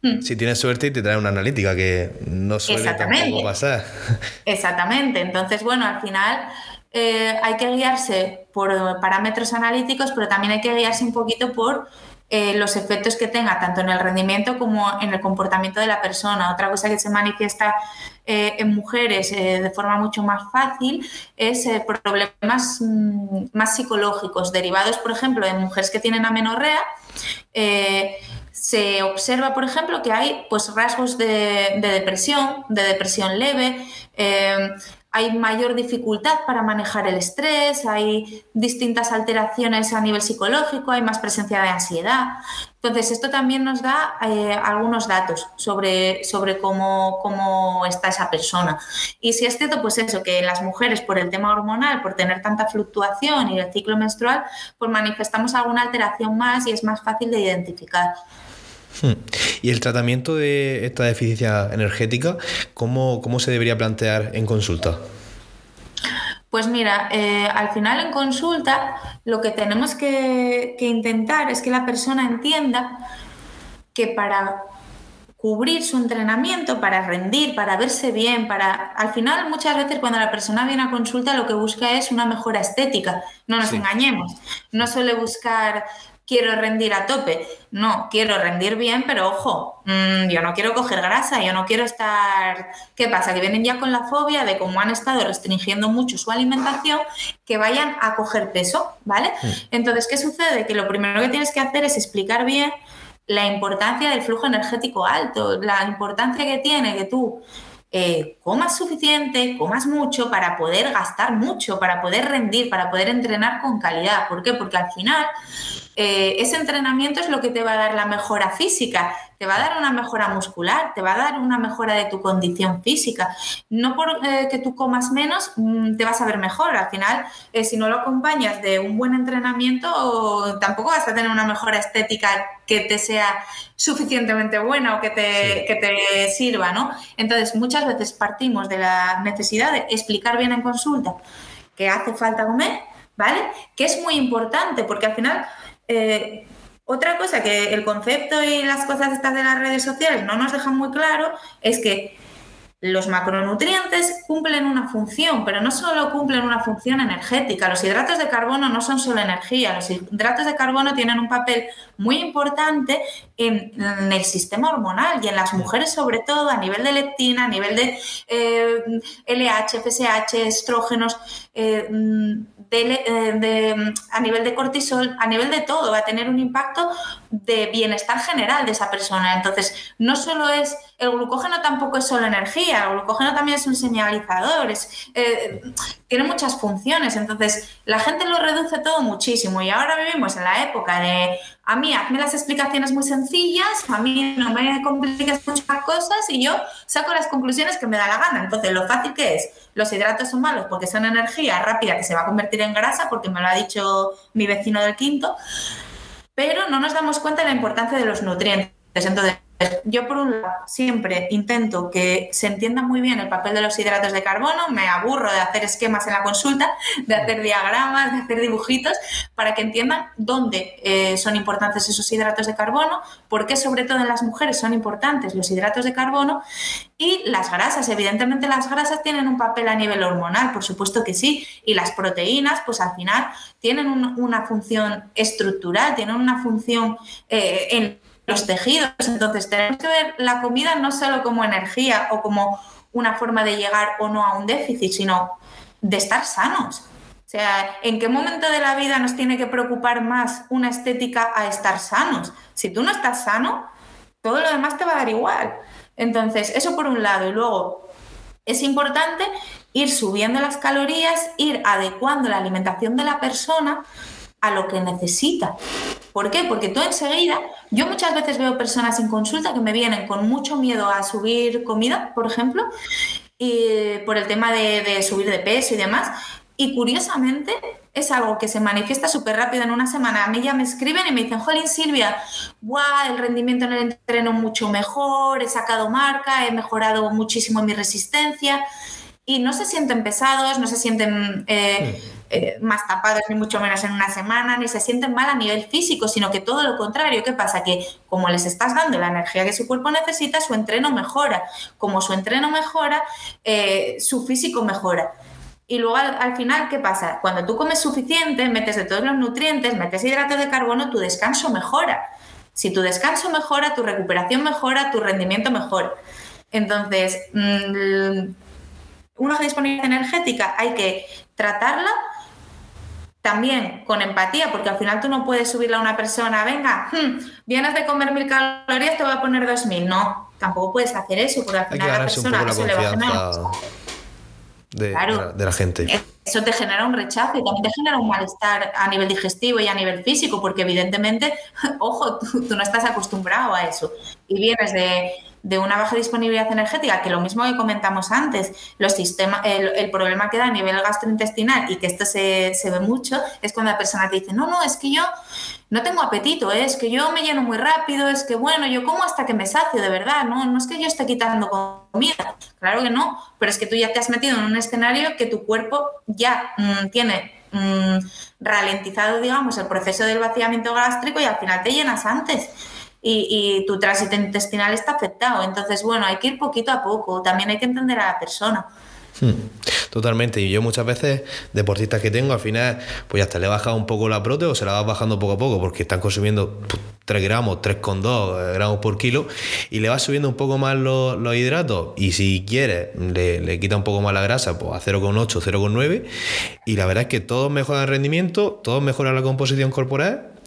hmm. si tienes suerte y te trae una analítica que no suele tampoco pasar. Exactamente. Entonces, bueno, al final eh, hay que guiarse por parámetros analíticos, pero también hay que guiarse un poquito por eh, los efectos que tenga tanto en el rendimiento como en el comportamiento de la persona. Otra cosa que se manifiesta eh, en mujeres eh, de forma mucho más fácil es problemas mm, más psicológicos derivados, por ejemplo, en mujeres que tienen amenorrea. se observa, por ejemplo, que hay pues, rasgos de, de depresión, de depresión leve, hay mayor dificultad para manejar el estrés, hay distintas alteraciones a nivel psicológico, hay más presencia de ansiedad. Entonces, esto también nos da eh, algunos datos sobre, sobre cómo, cómo, está esa persona. Y si es cierto, pues eso, que las mujeres, por el tema hormonal, por tener tanta fluctuación y el ciclo menstrual, pues manifestamos alguna alteración más y es más fácil de identificar. Hmm. ¿Y el tratamiento de esta deficiencia energética, cómo, se debería plantear en consulta? Pues mira, eh, al final en consulta lo que tenemos que, intentar es que la persona entienda que para cubrir su entrenamiento, para rendir, para verse bien, para... Al final muchas veces cuando la persona viene a consulta lo que busca es una mejora estética, no nos engañemos, no suele buscar quiero rendir a tope. No, quiero rendir bien, pero ojo, mm, yo no quiero coger grasa, yo no quiero estar... ¿Qué pasa? Que vienen ya con la fobia de cómo han estado restringiendo mucho su alimentación, que vayan a coger peso, ¿vale? Mm. Entonces, ¿qué sucede? Que lo primero que tienes que hacer es explicar bien la importancia del flujo energético alto, la importancia que tiene que tú eh, comas suficiente, comas mucho para poder gastar mucho, para poder rendir, para poder entrenar con calidad. ¿Por qué? Porque al final eh, ese entrenamiento es lo que te va a dar la mejora física, te va a dar una mejora muscular, te va a dar una mejora de tu condición física. No porque eh, tú comas menos mm, te vas a ver mejor. Al final, eh, si no lo acompañas de un buen entrenamiento, tampoco vas a tener una mejora estética que te sea suficientemente buena o que te, que te sirva, ¿no? Entonces, muchas veces partimos de la necesidad de explicar bien en consulta que hace falta comer, ¿vale? Que es muy importante porque al final eh, otra cosa que el concepto y las cosas estas de las redes sociales no nos dejan muy claro es que los macronutrientes cumplen una función, pero no solo cumplen una función energética. Los hidratos de carbono no son solo energía, los hidratos de carbono tienen un papel muy importante en, el sistema hormonal y en las mujeres sobre todo a nivel de leptina, a nivel de LH, FSH, estrógenos, eh, eh, a nivel de cortisol, a nivel de todo, va a tener un impacto de bienestar general de esa persona. Entonces, no solo es, el glucógeno tampoco es solo energía, el glucógeno también es un señalizador, eh, tiene muchas funciones. Entonces, la gente lo reduce todo muchísimo y ahora vivimos en la época de, a mí, hazme las explicaciones muy sencillas, a mí no me compliques muchas cosas y yo saco las conclusiones que me da la gana. Entonces, lo fácil que es, los hidratos son malos porque son energía rápida que se va a convertir en grasa, porque me lo ha dicho mi vecino del quinto pero no nos damos cuenta de la importancia de los nutrientes. Entonces, yo por un lado siempre intento que se entienda muy bien el papel de los hidratos de carbono, me aburro de hacer esquemas en la consulta, de hacer diagramas, de hacer dibujitos, para que entiendan dónde eh, son importantes esos hidratos de carbono, por qué sobre todo en las mujeres son importantes los hidratos de carbono y las grasas. Evidentemente las grasas tienen un papel a nivel hormonal, por supuesto que sí, y las proteínas pues al final tienen una función estructural, tienen una función eh, en los tejidos. Entonces tenemos que ver la comida no solo como energía o como una forma de llegar o no a un déficit, sino de estar sanos. O sea, ¿en qué momento de la vida nos tiene que preocupar más una estética a estar sanos? Si tú no estás sano, todo lo demás te va a dar igual. Entonces, eso por un lado. Y luego, es importante ir subiendo las calorías, ir adecuando la alimentación de la persona a lo que necesita. ¿Por qué? Porque tú enseguida, yo muchas veces veo personas en consulta que me vienen con mucho miedo a subir comida, por ejemplo, y por el tema de, subir de peso y demás. Y curiosamente es algo que se manifiesta súper rápido en una semana. A mí ya me escriben y me dicen, Jolín Silvia, guau, el rendimiento en el entreno mucho mejor, he sacado marca, he mejorado muchísimo mi resistencia. Y no se sienten pesados, no se sienten... Eh, eh, más tapados ni mucho menos en una semana, ni se sienten mal a nivel físico, sino que todo lo contrario. ¿Qué pasa? Que como les estás dando la energía que su cuerpo necesita, su entreno mejora. Como su entreno mejora, eh, su físico mejora. Y luego al, final, ¿qué pasa? Cuando tú comes suficiente, metes de todos los nutrientes, metes hidratos de carbono, tu descanso mejora. Si tu descanso mejora, tu recuperación mejora, tu rendimiento mejora. Entonces, mm, una disponibilidad energética hay que tratarla también con empatía, porque al final tú no puedes subirle a una persona, venga, hmm, vienes de comer mil calorías, te voy a poner dos mil. No, tampoco puedes hacer eso, porque al final la persona se le va a de, de, la, gente. Eso te genera un rechazo y también te genera un malestar a nivel digestivo y a nivel físico, porque evidentemente, ojo, tú no estás acostumbrado a eso. Y vienes de, de una baja disponibilidad energética, que lo mismo que comentamos antes, los sistemas, el, problema que da a nivel gastrointestinal y que esto se, ve mucho, es cuando la persona te dice, no, no, es que yo no tengo apetito, ¿eh? es que yo me lleno muy rápido, es que bueno, yo como hasta que me sacio, de verdad, no, no es que yo esté quitando comida, claro que no, pero es que tú ya te has metido en un escenario que tu cuerpo ya mm, tiene mm, ralentizado, digamos, el proceso del vaciamiento gástrico y al final te llenas antes y, tu tránsito intestinal está afectado. Entonces, bueno, hay que ir poquito a poco, también hay que entender a la persona. Hmm, totalmente, y yo muchas veces, deportistas que tengo, al final, pues hasta le he bajado un poco la prote o se la vas bajando poco a poco, porque están consumiendo 3 gramos, 3,2 gramos por kilo, y le vas subiendo un poco más los, hidratos, y si quieres, le, le, quita un poco más la grasa, pues a 0,8, 0,9, y la verdad es que todos mejoran el rendimiento, todos mejoran la composición corporal,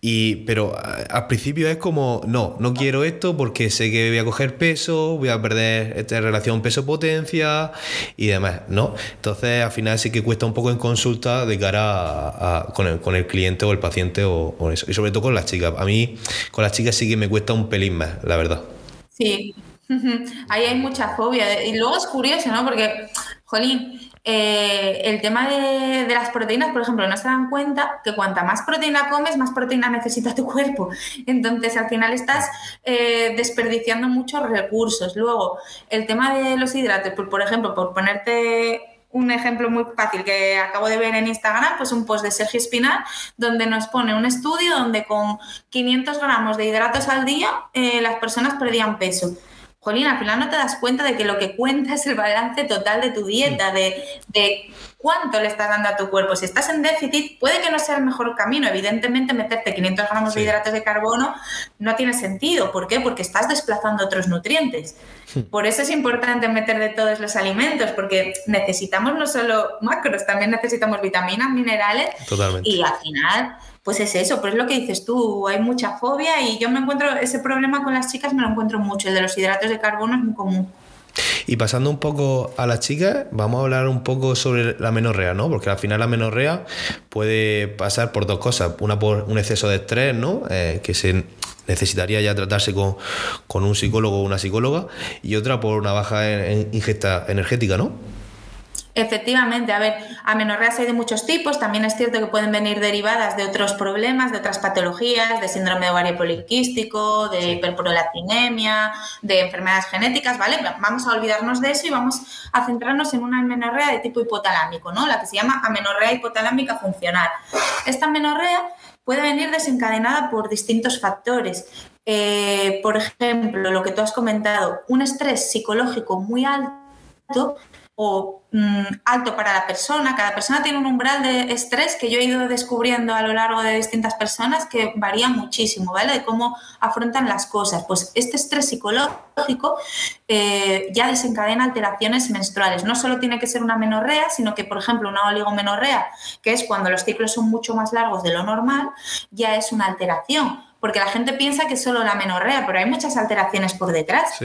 y, pero al principio es como, no, no quiero esto porque sé que voy a coger peso, voy a perder esta relación peso-potencia y demás, ¿no? Entonces al final sí que cuesta un poco en consulta de cara a, con, el, con, el, cliente o el paciente o, eso. Y sobre todo con las chicas. A mí con las chicas sí que me cuesta un pelín más, la verdad. Sí, ahí hay mucha fobia. Y luego es curioso, ¿no? Porque, jolín, eh, el tema de, las proteínas, por ejemplo, no se dan cuenta que cuanta más proteína comes, más proteína necesita tu cuerpo. Entonces, al final estás eh, desperdiciando muchos recursos. Luego, el tema de los hidratos, por, ejemplo, por ponerte un ejemplo muy fácil que acabo de ver en Instagram, pues un post de Sergio Espinal, donde nos pone un estudio donde con 500 gramos de hidratos al día eh, las personas perdían peso. Jolín, al final no te das cuenta de que lo que cuenta es el balance total de tu dieta, de, cuánto le estás dando a tu cuerpo. Si estás en déficit, puede que no sea el mejor camino. Evidentemente, meterte 500 gramos de hidratos de carbono no tiene sentido. ¿Por qué? Porque estás desplazando otros nutrientes. Por eso es importante meter de todos los alimentos, porque necesitamos no solo macros, también necesitamos vitaminas, minerales. Totalmente. Y al final pues es eso, pues es lo que dices tú, hay mucha fobia y yo me encuentro, ese problema con las chicas me lo encuentro mucho, el de los hidratos de carbono es muy común. Y pasando un poco a las chicas, vamos a hablar un poco sobre la menorrea, ¿no? Porque al final la menorrea puede pasar por dos cosas. Una por un exceso de estrés, ¿no? Eh, que se necesitaría ya tratarse con, con, un psicólogo o una psicóloga. Y otra por una baja en ingesta energética, ¿no? Efectivamente, a ver, amenorreas hay de muchos tipos, también es cierto que pueden venir derivadas de otros problemas, de otras patologías, de síndrome de ovario poliquístico, de hiperprolactinemia, de enfermedades genéticas, ¿vale? Vamos a olvidarnos de eso y vamos a centrarnos en una amenorrea de tipo hipotalámico, ¿no? La que se llama amenorrea hipotalámica funcional. Esta amenorrea puede venir desencadenada por distintos factores. Eh, por ejemplo, lo que tú has comentado, un estrés psicológico muy alto o mm, alto para la persona. Cada persona tiene un umbral de estrés que yo he ido descubriendo a lo largo de distintas personas que varía muchísimo, ¿vale? De cómo afrontan las cosas. Pues este estrés psicológico eh, ya desencadena alteraciones menstruales. No solo tiene que ser una menorrea, sino que, por ejemplo, una oligomenorrea, que es cuando los ciclos son mucho más largos de lo normal, ya es una alteración porque la gente piensa que es solo la menorrea, pero hay muchas alteraciones por detrás.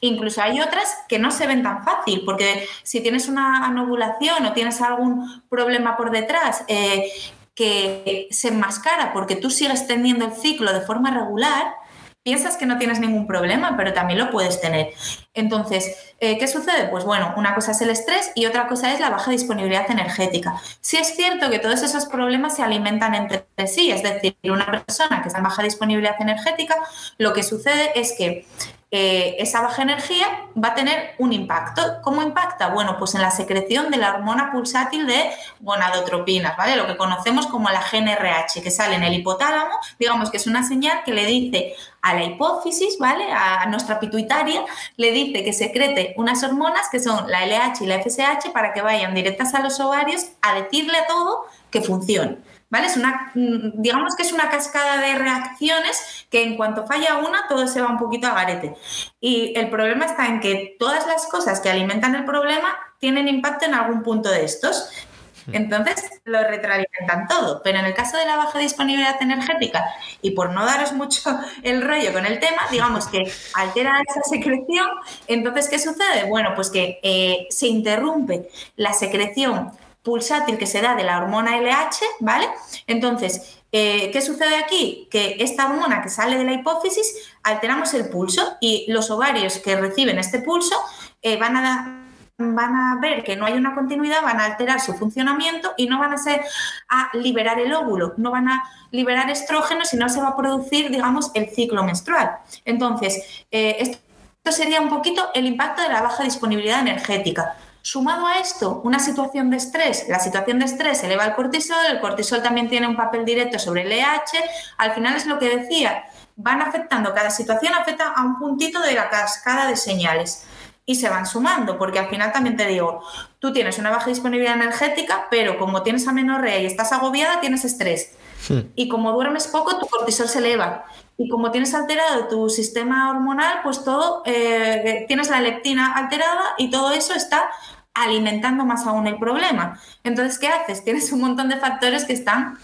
Incluso hay otras que no se ven tan fácil, porque si tienes una anovulación o tienes algún problema por detrás eh, que se enmascara porque tú sigues teniendo el ciclo de forma regular, piensas que no tienes ningún problema, pero también lo puedes tener. Entonces, eh, ¿qué sucede? Pues bueno, una cosa es el estrés y otra cosa es la baja disponibilidad energética. Sí es cierto que todos esos problemas se alimentan entre sí, es decir, una persona que está en baja disponibilidad energética, lo que sucede es que eh, esa baja energía va a tener un impacto. ¿Cómo impacta? Bueno, pues en la secreción de la hormona pulsátil de gonadotropinas, ¿vale? Lo que conocemos como la GNRH, que sale en el hipotálamo, digamos que es una señal que le dice a la hipófisis, ¿vale? A nuestra pituitaria, le dice que secrete unas hormonas que son la LH y la FSH para que vayan directas a los ovarios a decirle a todo que funcione. ¿Vale? Es una, mm, digamos que es una cascada de reacciones que en cuanto falla una, todo se va un poquito a garete. Y el problema está en que todas las cosas que alimentan el problema tienen impacto en algún punto de estos. Entonces lo retroalimentan todo. Pero en el caso de la baja disponibilidad energética, y por no daros mucho el rollo con el tema, digamos que altera esa secreción, entonces ¿qué sucede? Bueno, pues que eh, se interrumpe la secreción pulsátil que se da de la hormona LH, ¿vale? Entonces, eh, ¿qué sucede aquí? Que esta hormona que sale de la hipófisis, alteramos el pulso y los ovarios que reciben este pulso eh, van a van a ver que no hay una continuidad, van a alterar su funcionamiento y no van a ser a liberar el óvulo, no van a liberar estrógenos y no se va a producir, digamos, el ciclo menstrual. Entonces, eh, esto sería un poquito el impacto de la baja disponibilidad energética. Sumado a esto, una situación de estrés, la situación de estrés eleva el cortisol, el cortisol también tiene un papel directo sobre el LH, al final es lo que decía, van afectando, cada situación afecta a un puntito de la cascada de señales y se van sumando, porque al final también te digo, tú tienes una baja disponibilidad energética, pero como tienes amenorrea y estás agobiada, tienes estrés. Y como duermes poco, tu cortisol se eleva. Y como tienes alterado tu sistema hormonal, pues todo, eh, tienes la leptina alterada y todo eso está alimentando más aún el problema. Entonces, ¿qué haces? Tienes un montón de factores que están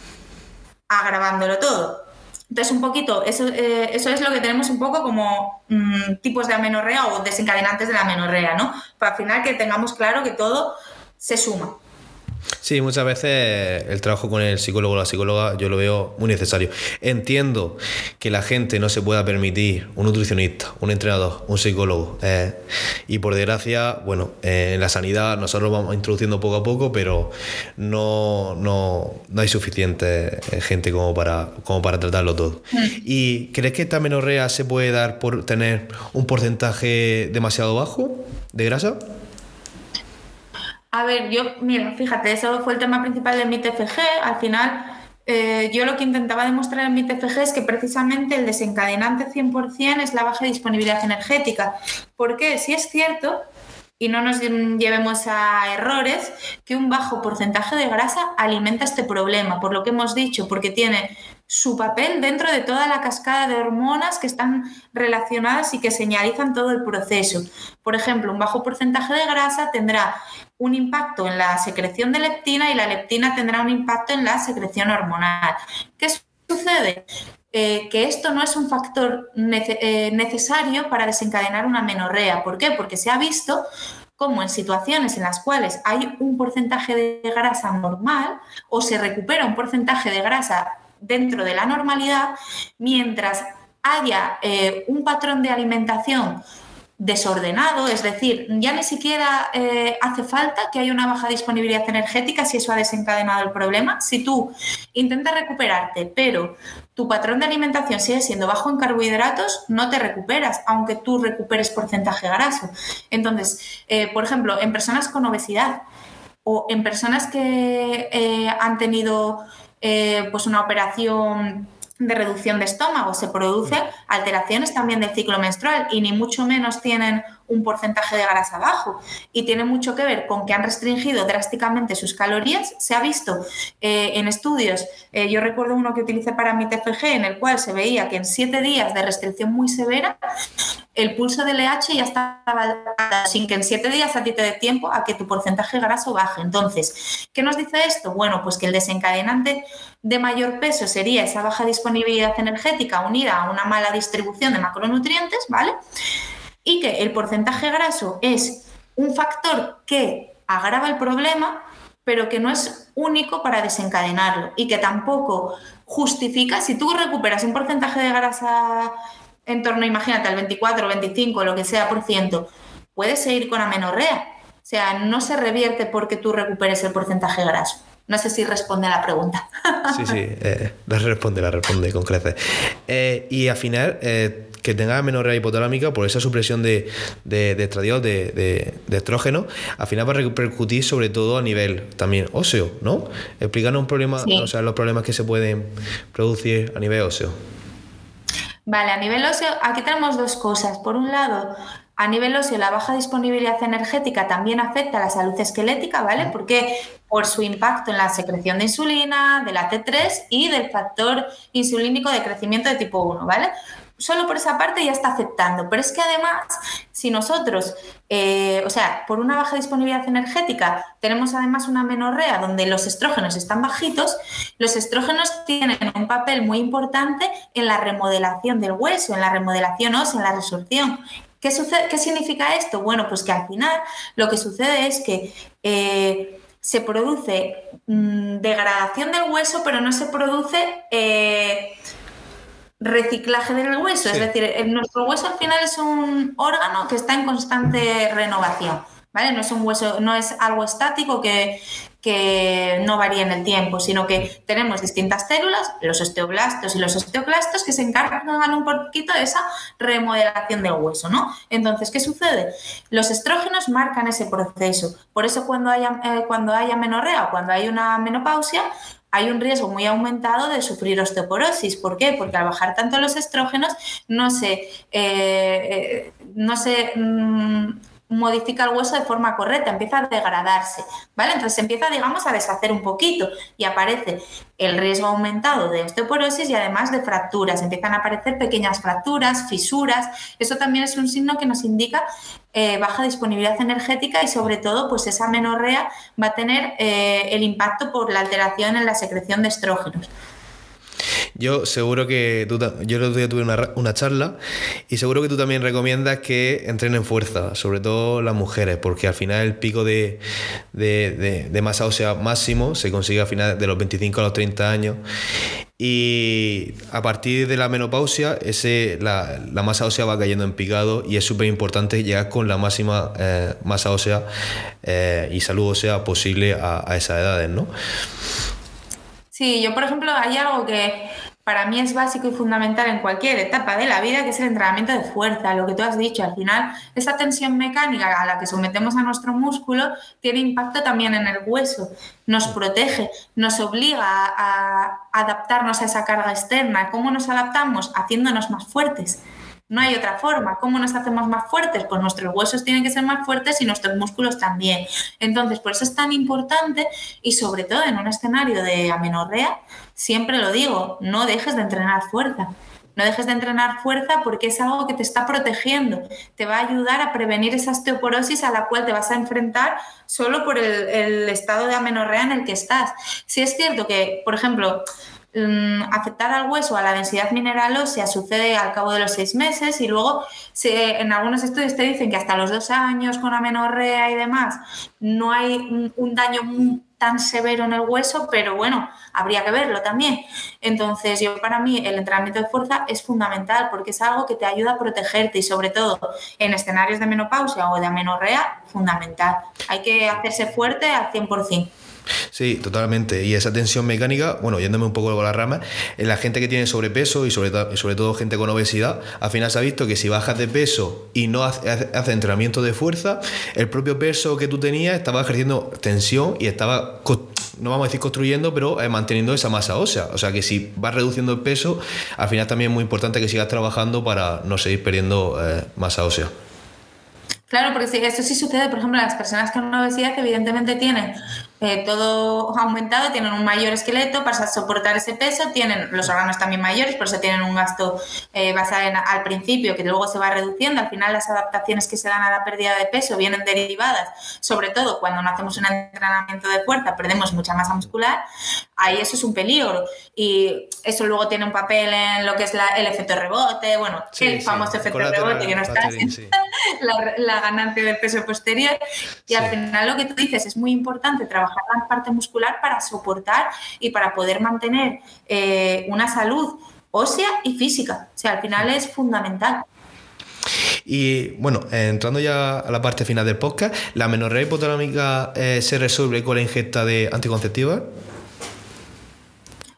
agravándolo todo. Entonces, un poquito, eso, eh, eso es lo que tenemos un poco como mm, tipos de amenorrea o desencadenantes de la amenorrea, ¿no? Para al final que tengamos claro que todo se suma. Sí, muchas veces el trabajo con el psicólogo o la psicóloga yo lo veo muy necesario. Entiendo que la gente no se pueda permitir un nutricionista, un entrenador, un psicólogo. Eh, y por desgracia, bueno, eh, en la sanidad nosotros lo vamos introduciendo poco a poco, pero no, no, no hay suficiente eh, gente como para, como para tratarlo todo. Mm. ¿Y crees que esta menorrea se puede dar por tener un porcentaje demasiado bajo de grasa? A ver, yo, mira, fíjate, eso fue el tema principal de mi TFG. Al final, eh, yo lo que intentaba demostrar en mi TFG es que precisamente el desencadenante 100% es la baja disponibilidad energética. Porque si es cierto, y no nos llevemos a errores, que un bajo porcentaje de grasa alimenta este problema, por lo que hemos dicho, porque tiene su papel dentro de toda la cascada de hormonas que están relacionadas y que señalizan todo el proceso. Por ejemplo, un bajo porcentaje de grasa tendrá un impacto en la secreción de leptina y la leptina tendrá un impacto en la secreción hormonal. ¿Qué sucede? Eh, que esto no es un factor eh, necesario para desencadenar una menorrea. ¿Por qué? Porque se ha visto como en situaciones en las cuales hay un porcentaje de grasa normal o se recupera un porcentaje de grasa dentro de la normalidad, mientras haya eh, un patrón de alimentación desordenado, es decir, ya ni siquiera eh, hace falta que haya una baja disponibilidad energética si eso ha desencadenado el problema. Si tú intentas recuperarte, pero tu patrón de alimentación sigue siendo bajo en carbohidratos, no te recuperas, aunque tú recuperes porcentaje graso. Entonces, eh, por ejemplo, en personas con obesidad o en personas que han tenido pues una operación de reducción de estómago, se producen alteraciones también del ciclo menstrual y ni mucho menos tienen un porcentaje de grasa bajo y tiene mucho que ver con que han restringido drásticamente sus calorías. Se ha visto eh, en estudios, eh, yo recuerdo uno que utilicé para mi TFG en el cual se veía que en siete días de restricción muy severa el pulso del LH ya estaba sin que en siete días a ti te dé tiempo a que tu porcentaje graso baje. Entonces, ¿qué nos dice esto? Bueno, pues que el desencadenante de mayor peso sería esa baja disponibilidad energética unida a una mala distribución de macronutrientes, ¿vale? Y que el porcentaje graso es un factor que agrava el problema, pero que no es único para desencadenarlo y que tampoco justifica, si tú recuperas un porcentaje de grasa en torno, imagínate, al 24, 25, lo que sea por ciento, puedes seguir con amenorrea. O sea, no se revierte porque tú recuperes el porcentaje graso. No sé si responde a la pregunta. Sí, sí, eh, la responde, la responde con creces. Eh, y al final, eh, que tenga amenorrea hipotalámica por esa supresión de, de, de estradiol, de, de, estrógeno, al final va a repercutir sobre todo a nivel también óseo, ¿no? Explícanos un problema, o sea, los problemas que se pueden producir a nivel óseo. Vale, a nivel óseo, aquí tenemos dos cosas. Por un lado, a nivel óseo, la baja disponibilidad energética también afecta a la salud esquelética, ¿vale? Porque por su impacto en la secreción de insulina, de la T3 y del factor insulínico de crecimiento de tipo 1, ¿vale? solo por esa parte ya está aceptando. Pero es que además, si nosotros, eh, o sea, por una baja disponibilidad energética, tenemos además una menorrea donde los estrógenos están bajitos, los estrógenos tienen un papel muy importante en la remodelación del hueso, en la remodelación ósea, en la resorción. ¿Qué, sucede, ¿Qué significa esto? Bueno, pues que al final lo que sucede es que eh, se produce mm, degradación del hueso, pero no se produce... Eh, reciclaje del hueso. Es decir, nuestro hueso al final es un órgano que está en constante renovación. ¿Vale? No es un hueso, no es algo estático que, que no varía en el tiempo, sino que tenemos distintas células, los osteoblastos y los osteoclastos, que se encargan un poquito de esa remodelación del hueso, ¿no? Entonces, ¿qué sucede? Los estrógenos marcan ese proceso. Por eso cuando haya, eh, cuando haya cuando hay una menopausia, hay un riesgo muy aumentado de sufrir osteoporosis. ¿Por qué? Porque al bajar tanto los estrógenos no se, eh, eh, no se mm, modifica el hueso de forma correcta, empieza a degradarse, ¿vale? Entonces empieza, digamos, a deshacer un poquito y aparece el riesgo aumentado de osteoporosis y además de fracturas. Empiezan a aparecer pequeñas fracturas, fisuras. Eso también es un signo que nos indica eh, baja disponibilidad energética y sobre todo, pues esa menorrea va a tener eh, el impacto por la alteración en la secreción de estrógenos. Yo seguro que tú, yo el tuve una, charla y seguro que tú también recomiendas que entrenen fuerza, sobre todo las mujeres, porque al final el pico de, masa ósea máximo se consigue al final de los 25 a los 30 años y a partir de la menopausia ese, la, masa ósea va cayendo en picado y es súper importante llegar con la máxima eh, masa ósea eh, y salud ósea posible a, a esas edades, ¿no? Sí, yo por ejemplo hay algo que para mí es básico y fundamental en cualquier etapa de la vida, que es el entrenamiento de fuerza, lo que tú has dicho. Al final, esa tensión mecánica a la que sometemos a nuestro músculo tiene impacto también en el hueso, nos protege, nos obliga a, adaptarnos a esa carga externa. ¿Cómo nos adaptamos? Haciéndonos más fuertes. No hay otra forma. ¿Cómo nos hacemos más fuertes? Pues nuestros huesos tienen que ser más fuertes y nuestros músculos también. Entonces, por eso es tan importante y sobre todo en un escenario de amenorrea, siempre lo digo, no dejes de entrenar fuerza. No dejes de entrenar fuerza porque es algo que te está protegiendo. Te va a ayudar a prevenir esa osteoporosis a la cual te vas a enfrentar solo por el, el estado de amenorrea en el que estás. Si es cierto que, por ejemplo, Mm, afectar al hueso, a la densidad mineral ósea, sucede al cabo de los seis meses y luego se, en algunos estudios te dicen que hasta los dos años con amenorrea y demás no hay un, daño tan severo en el hueso, pero bueno, habría que verlo también. Entonces, yo para mí el entrenamiento de fuerza es fundamental porque es algo que te ayuda a protegerte y sobre todo en escenarios de menopausia o de amenorrea, fundamental. Hay que hacerse fuerte al 100%. Sí, totalmente. Y esa tensión mecánica, bueno, yéndome un poco a la rama, en la gente que tiene sobrepeso y sobre, sobre todo gente con obesidad, al final se ha visto que si bajas de peso y no haces hace entrenamiento de fuerza, el propio peso que tú tenías estaba ejerciendo tensión y estaba, no vamos a decir construyendo, pero eh, manteniendo esa masa ósea. O sea que si vas reduciendo el peso, al final también es muy importante que sigas trabajando para no seguir perdiendo eh, masa ósea. Claro, porque sí, eso sí sucede, por ejemplo, las personas con obesidad evidentemente tienen eh, todo aumentado, tienen un mayor esqueleto para soportar ese peso, tienen los órganos también mayores, por eso tienen un gasto eh, basado en, al principio que luego se va reduciendo. Al final las adaptaciones que se dan a la pérdida de peso vienen derivadas, sobre todo cuando no hacemos un entrenamiento de fuerza, perdemos mucha masa muscular, ahí eso es un peligro. Y eso luego tiene un papel en lo que es el efecto rebote, bueno, el famoso efecto rebote que no está la, la, ganancia del peso posterior. Y al final lo que tú dices es muy importante trabajar trabajar la parte muscular para soportar y para poder mantener eh, una salud ósea y física. O sea, al final es fundamental. Y bueno, entrando ya a la parte final del podcast, ¿la menorrea hipotalámica eh, se resuelve con la ingesta de anticonceptiva?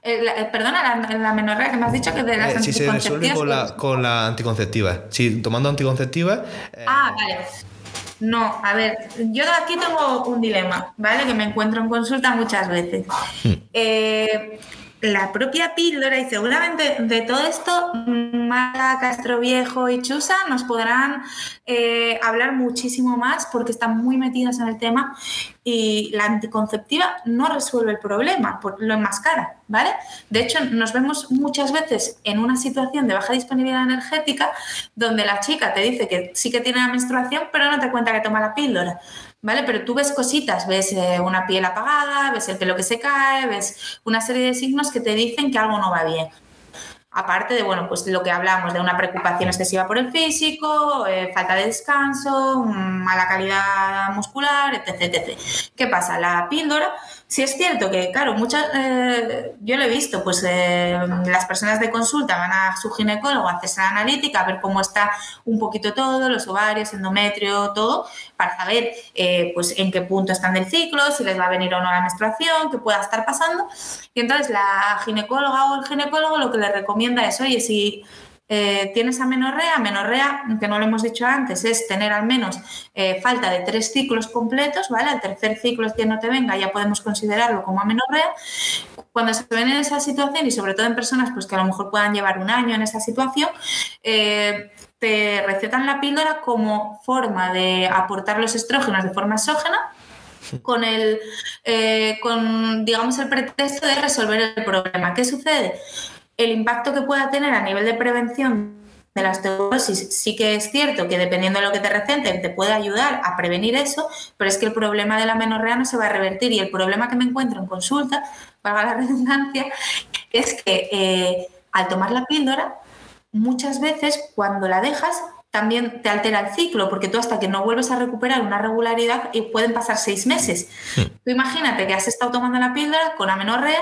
Eh, perdona, la, menorrea que me has dicho que de las Si se resuelve con la, con la anticonceptiva. Si tomando anticonceptiva. ah, vale. No, a ver, yo aquí tengo un dilema, ¿vale? Que me encuentro en consulta muchas veces. Hmm. Eh, la propia píldora y seguramente de todo esto Mara, Castro Viejo y Chusa nos podrán eh, hablar muchísimo más porque están muy metidas en el tema y la anticonceptiva no resuelve el problema, lo enmascara, ¿vale? De hecho, nos vemos muchas veces en una situación de baja disponibilidad energética donde la chica te dice que sí que tiene la menstruación pero no te cuenta que toma la píldora. ¿Vale? Pero tú ves cositas, ves eh, una piel apagada, ves el pelo que se cae, ves una serie de signos que te dicen que algo no va bien. Aparte de, bueno, pues lo que hablamos de una preocupación excesiva por el físico, eh, falta de descanso, mala calidad muscular, etc, etc. ¿Qué pasa? La píldora Sí es cierto que, claro, muchas, eh, yo lo he visto, pues eh, las personas de consulta van a su ginecólogo a hacerse la analítica, a ver cómo está un poquito todo, los ovarios, endometrio, todo, para saber eh, pues en qué punto están del ciclo, si les va a venir o no la menstruación, qué pueda estar pasando. Y entonces la ginecóloga o el ginecólogo lo que le recomienda es, oye, si eh, tienes amenorrea, amenorrea, que no lo hemos dicho antes, es tener al menos eh, falta de tres ciclos completos, ¿vale? El tercer ciclo es que no te venga, ya podemos considerarlo como amenorrea. Cuando se ven en esa situación y sobre todo en personas pues, que a lo mejor puedan llevar un año en esa situación, eh, te recetan la píldora como forma de aportar los estrógenos de forma exógena con el, con, digamos, el pretexto de resolver el problema. ¿Qué sucede? El impacto que pueda tener a nivel de prevención de la osteoporosis sí que es cierto que dependiendo de lo que te recenten te puede ayudar a prevenir eso, pero es que el problema de la menorrea no se va a revertir y el problema que me encuentro en consulta, para la redundancia, es que eh, al tomar la píldora, muchas veces cuando la dejas también te altera el ciclo, porque tú hasta que no vuelves a recuperar una regularidad y pueden pasar seis meses. Hmm. Tú imagínate que has estado tomando la píldora con amenorrea,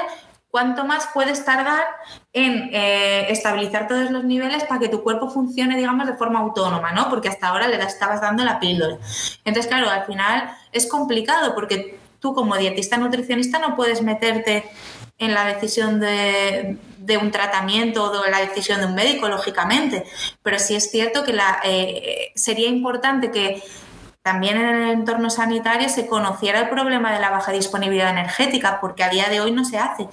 cuánto más puedes tardar en eh, estabilizar todos los niveles para que tu cuerpo funcione, digamos, de forma autónoma, ¿no? Porque hasta ahora le estabas dando la píldora. Entonces, claro, al final es complicado porque tú como dietista nutricionista no puedes meterte en la decisión de, un tratamiento o de la decisión de un médico, lógicamente, pero sí es cierto que eh, sería importante que también en el entorno sanitario se conociera el problema de la baja disponibilidad energética, porque a día de hoy no se hace.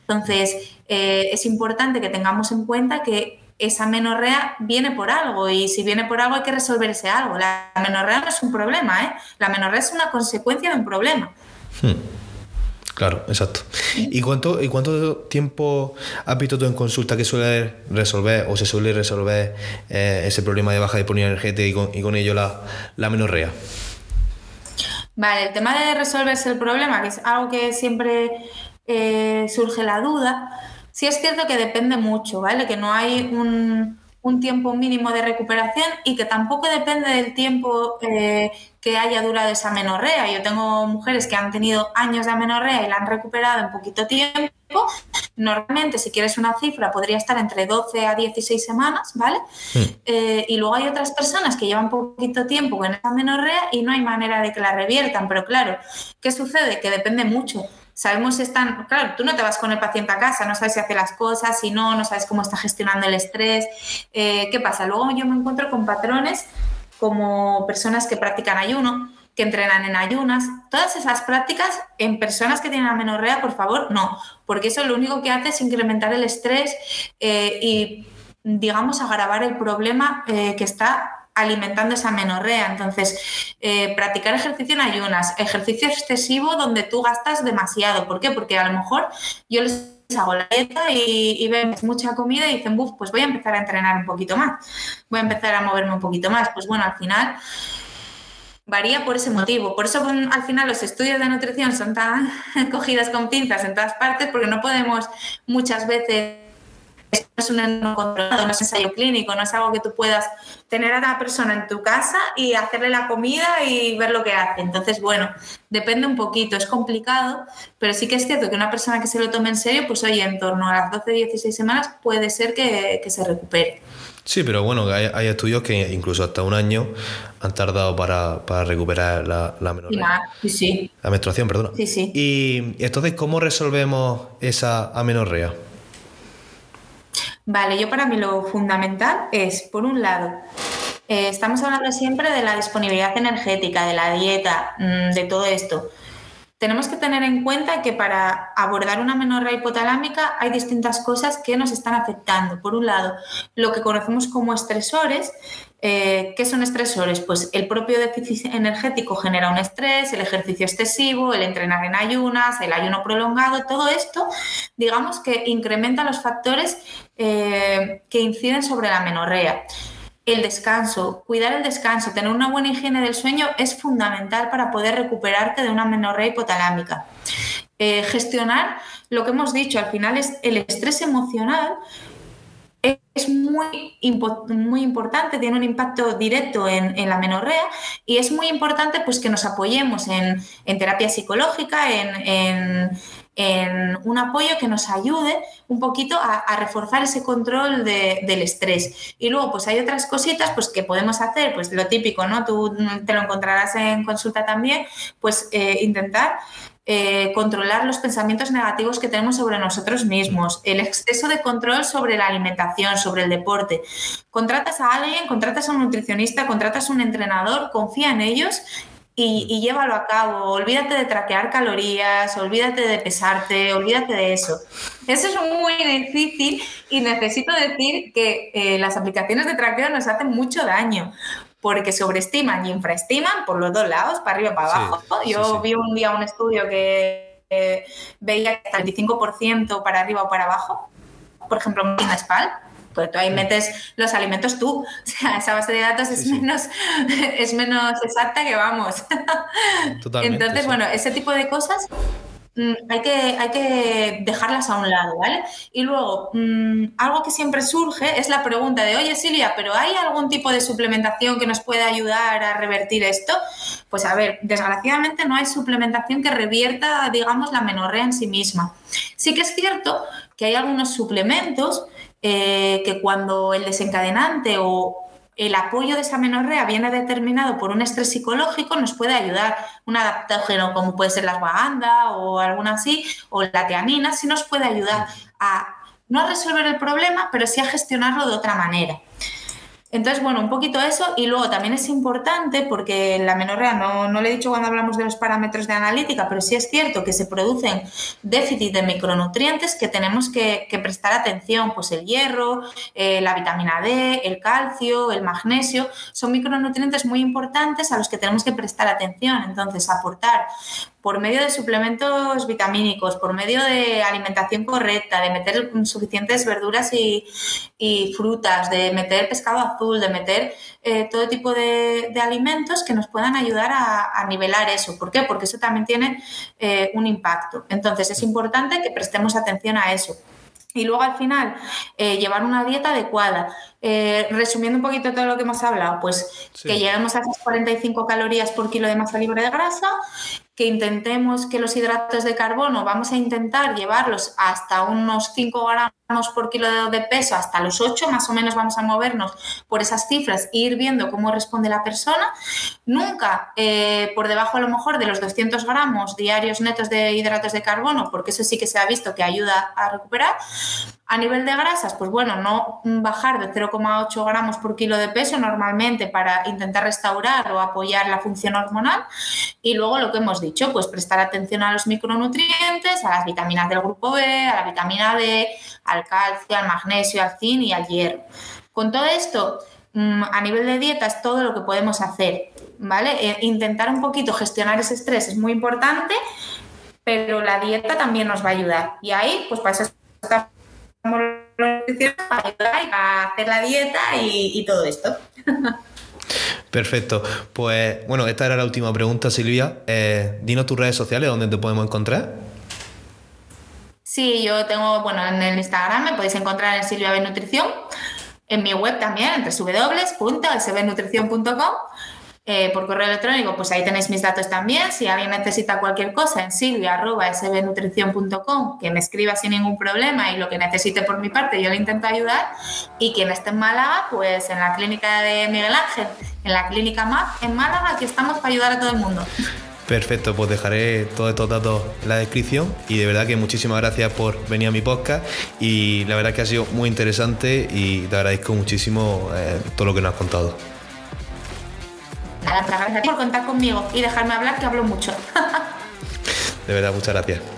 Entonces, eh, es importante que tengamos en cuenta que esa menorrea viene por algo y si viene por algo hay que resolver ese algo. La menorrea no es un problema, ¿eh? la menorrea es una consecuencia de un problema. Hmm. Claro, exacto. ¿Y cuánto, ¿Y cuánto tiempo has visto tú en consulta que suele resolver o se suele resolver eh, ese problema de baja disponibilidad energética y con, y con ello la, la menorrea? Vale, el tema de resolverse el problema, que es algo que siempre eh, surge la duda, sí es cierto que depende mucho, ¿vale? Que no hay un, un tiempo mínimo de recuperación y que tampoco depende del tiempo eh, que haya durado esa menorrea. Yo tengo mujeres que han tenido años de amenorrea y la han recuperado en poquito tiempo. Normalmente, si quieres una cifra, podría estar entre 12 a 16 semanas, ¿vale? Hmm. Eh, y luego hay otras personas que llevan poquito tiempo con esa menorrea y no hay manera de que la reviertan. Pero claro, ¿qué sucede? Que depende mucho sabemos si están, claro, tú no te vas con el paciente a casa, no sabes si hace las cosas, si no, no sabes cómo está gestionando el estrés. Eh, ¿Qué pasa? Luego yo me encuentro con patrones como personas que practican ayuno, que entrenan en ayunas. Todas esas prácticas en personas que tienen amenorrea, por favor, no, porque eso lo único que hace es incrementar el estrés eh, y, digamos, agravar el problema eh, que está alimentando esa menorrea. Entonces, eh, practicar ejercicio en ayunas, ejercicio excesivo donde tú gastas demasiado. ¿Por qué? Porque a lo mejor yo les hago la dieta y, y mucha comida y dicen, Buf, pues voy a empezar a entrenar un poquito más, voy a empezar a moverme un poquito más. Pues bueno, al final varía por ese motivo. Por eso al final los estudios de nutrición son tan cogidas con pinzas en todas partes porque no podemos muchas veces esto no es un controlado, no es ensayo clínico, no es algo que tú puedas tener a la persona en tu casa y hacerle la comida y ver lo que hace. Entonces, bueno, depende un poquito, es complicado, pero sí que es cierto que una persona que se lo tome en serio, pues oye, en torno a las 12-16 semanas puede ser que, se recupere. Sí, pero bueno, hay, estudios que incluso hasta un año han tardado para, recuperar la, la Sí, sí. La menstruación, perdón. Sí, sí. Y entonces, ¿cómo resolvemos esa amenorrea? Vale, yo para mí lo fundamental es, por un lado, eh, estamos hablando siempre de la disponibilidad energética, de la dieta, mm, de todo esto. Tenemos que tener en cuenta que para abordar una menorrea hipotalámica hay distintas cosas que nos están afectando. Por un lado, lo que conocemos como estresores, eh, ¿Qué son estresores? Pues el propio déficit energético genera un estrés, el ejercicio excesivo, el entrenar en ayunas, el ayuno prolongado, todo esto, digamos que incrementa los factores eh, que inciden sobre la menorrea. El descanso, cuidar el descanso, tener una buena higiene del sueño es fundamental para poder recuperarte de una menorrea hipotalámica. Eh, gestionar lo que hemos dicho, al final es el estrés emocional es muy, muy importante, tiene un impacto directo en, la menorrea y es muy importante pues, que nos apoyemos en, terapia psicológica, en, un apoyo que nos ayude un poquito a, reforzar ese control del estrés. Y luego, pues hay otras cositas pues, que podemos hacer, pues lo típico, ¿no? Tú te lo encontrarás en consulta también, pues eh, intentar eh, controlar los pensamientos negativos que tenemos sobre nosotros mismos, el exceso de control sobre la alimentación, sobre el deporte. Contratas a alguien, contratas a un nutricionista, contratas a un entrenador, confía en ellos y, llévalo a cabo. Olvídate de traquear calorías, olvídate de pesarte, olvídate de eso. Eso es muy difícil y necesito decir que eh, las aplicaciones de traqueo nos hacen mucho daño porque sobreestiman y infraestiman por los dos lados, para arriba y para abajo. Yo vi un día un estudio que veía que hasta el 25% para arriba o para abajo, por ejemplo, en espal, pues tú ahí metes los alimentos tú. O sea, esa base de datos es, Menos, es menos exacta que vamos. Entonces, bueno, ese tipo de cosas hay que, hay que dejarlas a un lado, ¿vale? Y luego, mm, algo que siempre surge es la pregunta de, oye Silvia, ¿pero hay algún tipo de suplementación que nos pueda ayudar a revertir esto? Pues a ver, desgraciadamente no hay suplementación que revierta, digamos, la menorrea en sí misma. Sí que es cierto que hay algunos suplementos eh, que cuando el desencadenante o el apoyo de esa menorrea viene determinado por un estrés psicológico, nos puede ayudar. Un adaptógeno como puede ser la ashwagandha o alguna así, o la teanina, sí nos puede ayudar a no a resolver el problema, pero sí a gestionarlo de otra manera. Entonces, bueno, un poquito eso y luego también es importante porque la menorrea, no, no le he dicho cuando hablamos de los parámetros de analítica, pero sí es cierto que se producen déficit de micronutrientes que tenemos que, prestar atención, pues el hierro, eh, la vitamina D, el calcio, el magnesio, son micronutrientes muy importantes a los que tenemos que prestar atención. Entonces, aportar por medio de suplementos vitamínicos, por medio de alimentación correcta, de meter suficientes verduras y, frutas, de meter pescado azul, de meter eh, todo tipo de, alimentos que nos puedan ayudar a, nivelar eso. ¿Por qué? Porque eso también tiene eh, un impacto. Entonces es importante que prestemos atención a eso. Y luego al final, eh, llevar una dieta adecuada. Resumiendo un poquito todo lo que hemos hablado, pues que lleguemos a esas 45 calorías por kilo de masa libre de grasa, que intentemos que los hidratos de carbono, vamos a intentar llevarlos hasta unos 5 gramos por kilo de peso, hasta los 8 más o menos vamos a movernos por esas cifras e ir viendo cómo responde la persona. Nunca eh, por debajo a lo mejor de los 200 gramos diarios netos de hidratos de carbono, porque eso sí que se ha visto que ayuda a recuperar. A nivel de grasas, pues bueno, no bajar de 0,8 gramos por kilo de peso normalmente para intentar restaurar o apoyar la función hormonal. Y luego lo que hemos dicho, pues prestar atención a los micronutrientes, a las vitaminas del grupo B, a la vitamina D, al calcio, al magnesio, al zinc y al hierro. Con todo esto, mm, a nivel de dieta es todo lo que podemos hacer, ¿vale? E intentar un poquito gestionar ese estrés es muy importante, pero la dieta también nos va a ayudar. Y ahí, pues para eso estamos para hacer la dieta y, todo esto. Perfecto. Pues bueno, esta era la última pregunta, Silvia. Eh, dinos tus redes sociales, donde te podemos encontrar. Sí, yo tengo, bueno, en el Instagram me podéis encontrar en Silvia B Nutrición, en mi web también, en www.sbnutrición.com eh, por correo electrónico, pues ahí tenéis mis datos también. Si alguien necesita cualquier cosa en silvia.sbnutrición.com, que me escriba sin ningún problema y lo que necesite por mi parte, yo le intento ayudar. Y quien esté en Málaga, pues en la clínica de Miguel Ángel, en la clínica MAP en Málaga, aquí estamos para ayudar a todo el mundo. Perfecto, pues dejaré todos estos datos en la descripción y de verdad que muchísimas gracias por venir a mi podcast y la verdad que ha sido muy interesante y te agradezco muchísimo eh, todo lo que nos has contado. Nada, gracias por contar conmigo y dejarme hablar, que hablo mucho. De verdad, muchas gracias.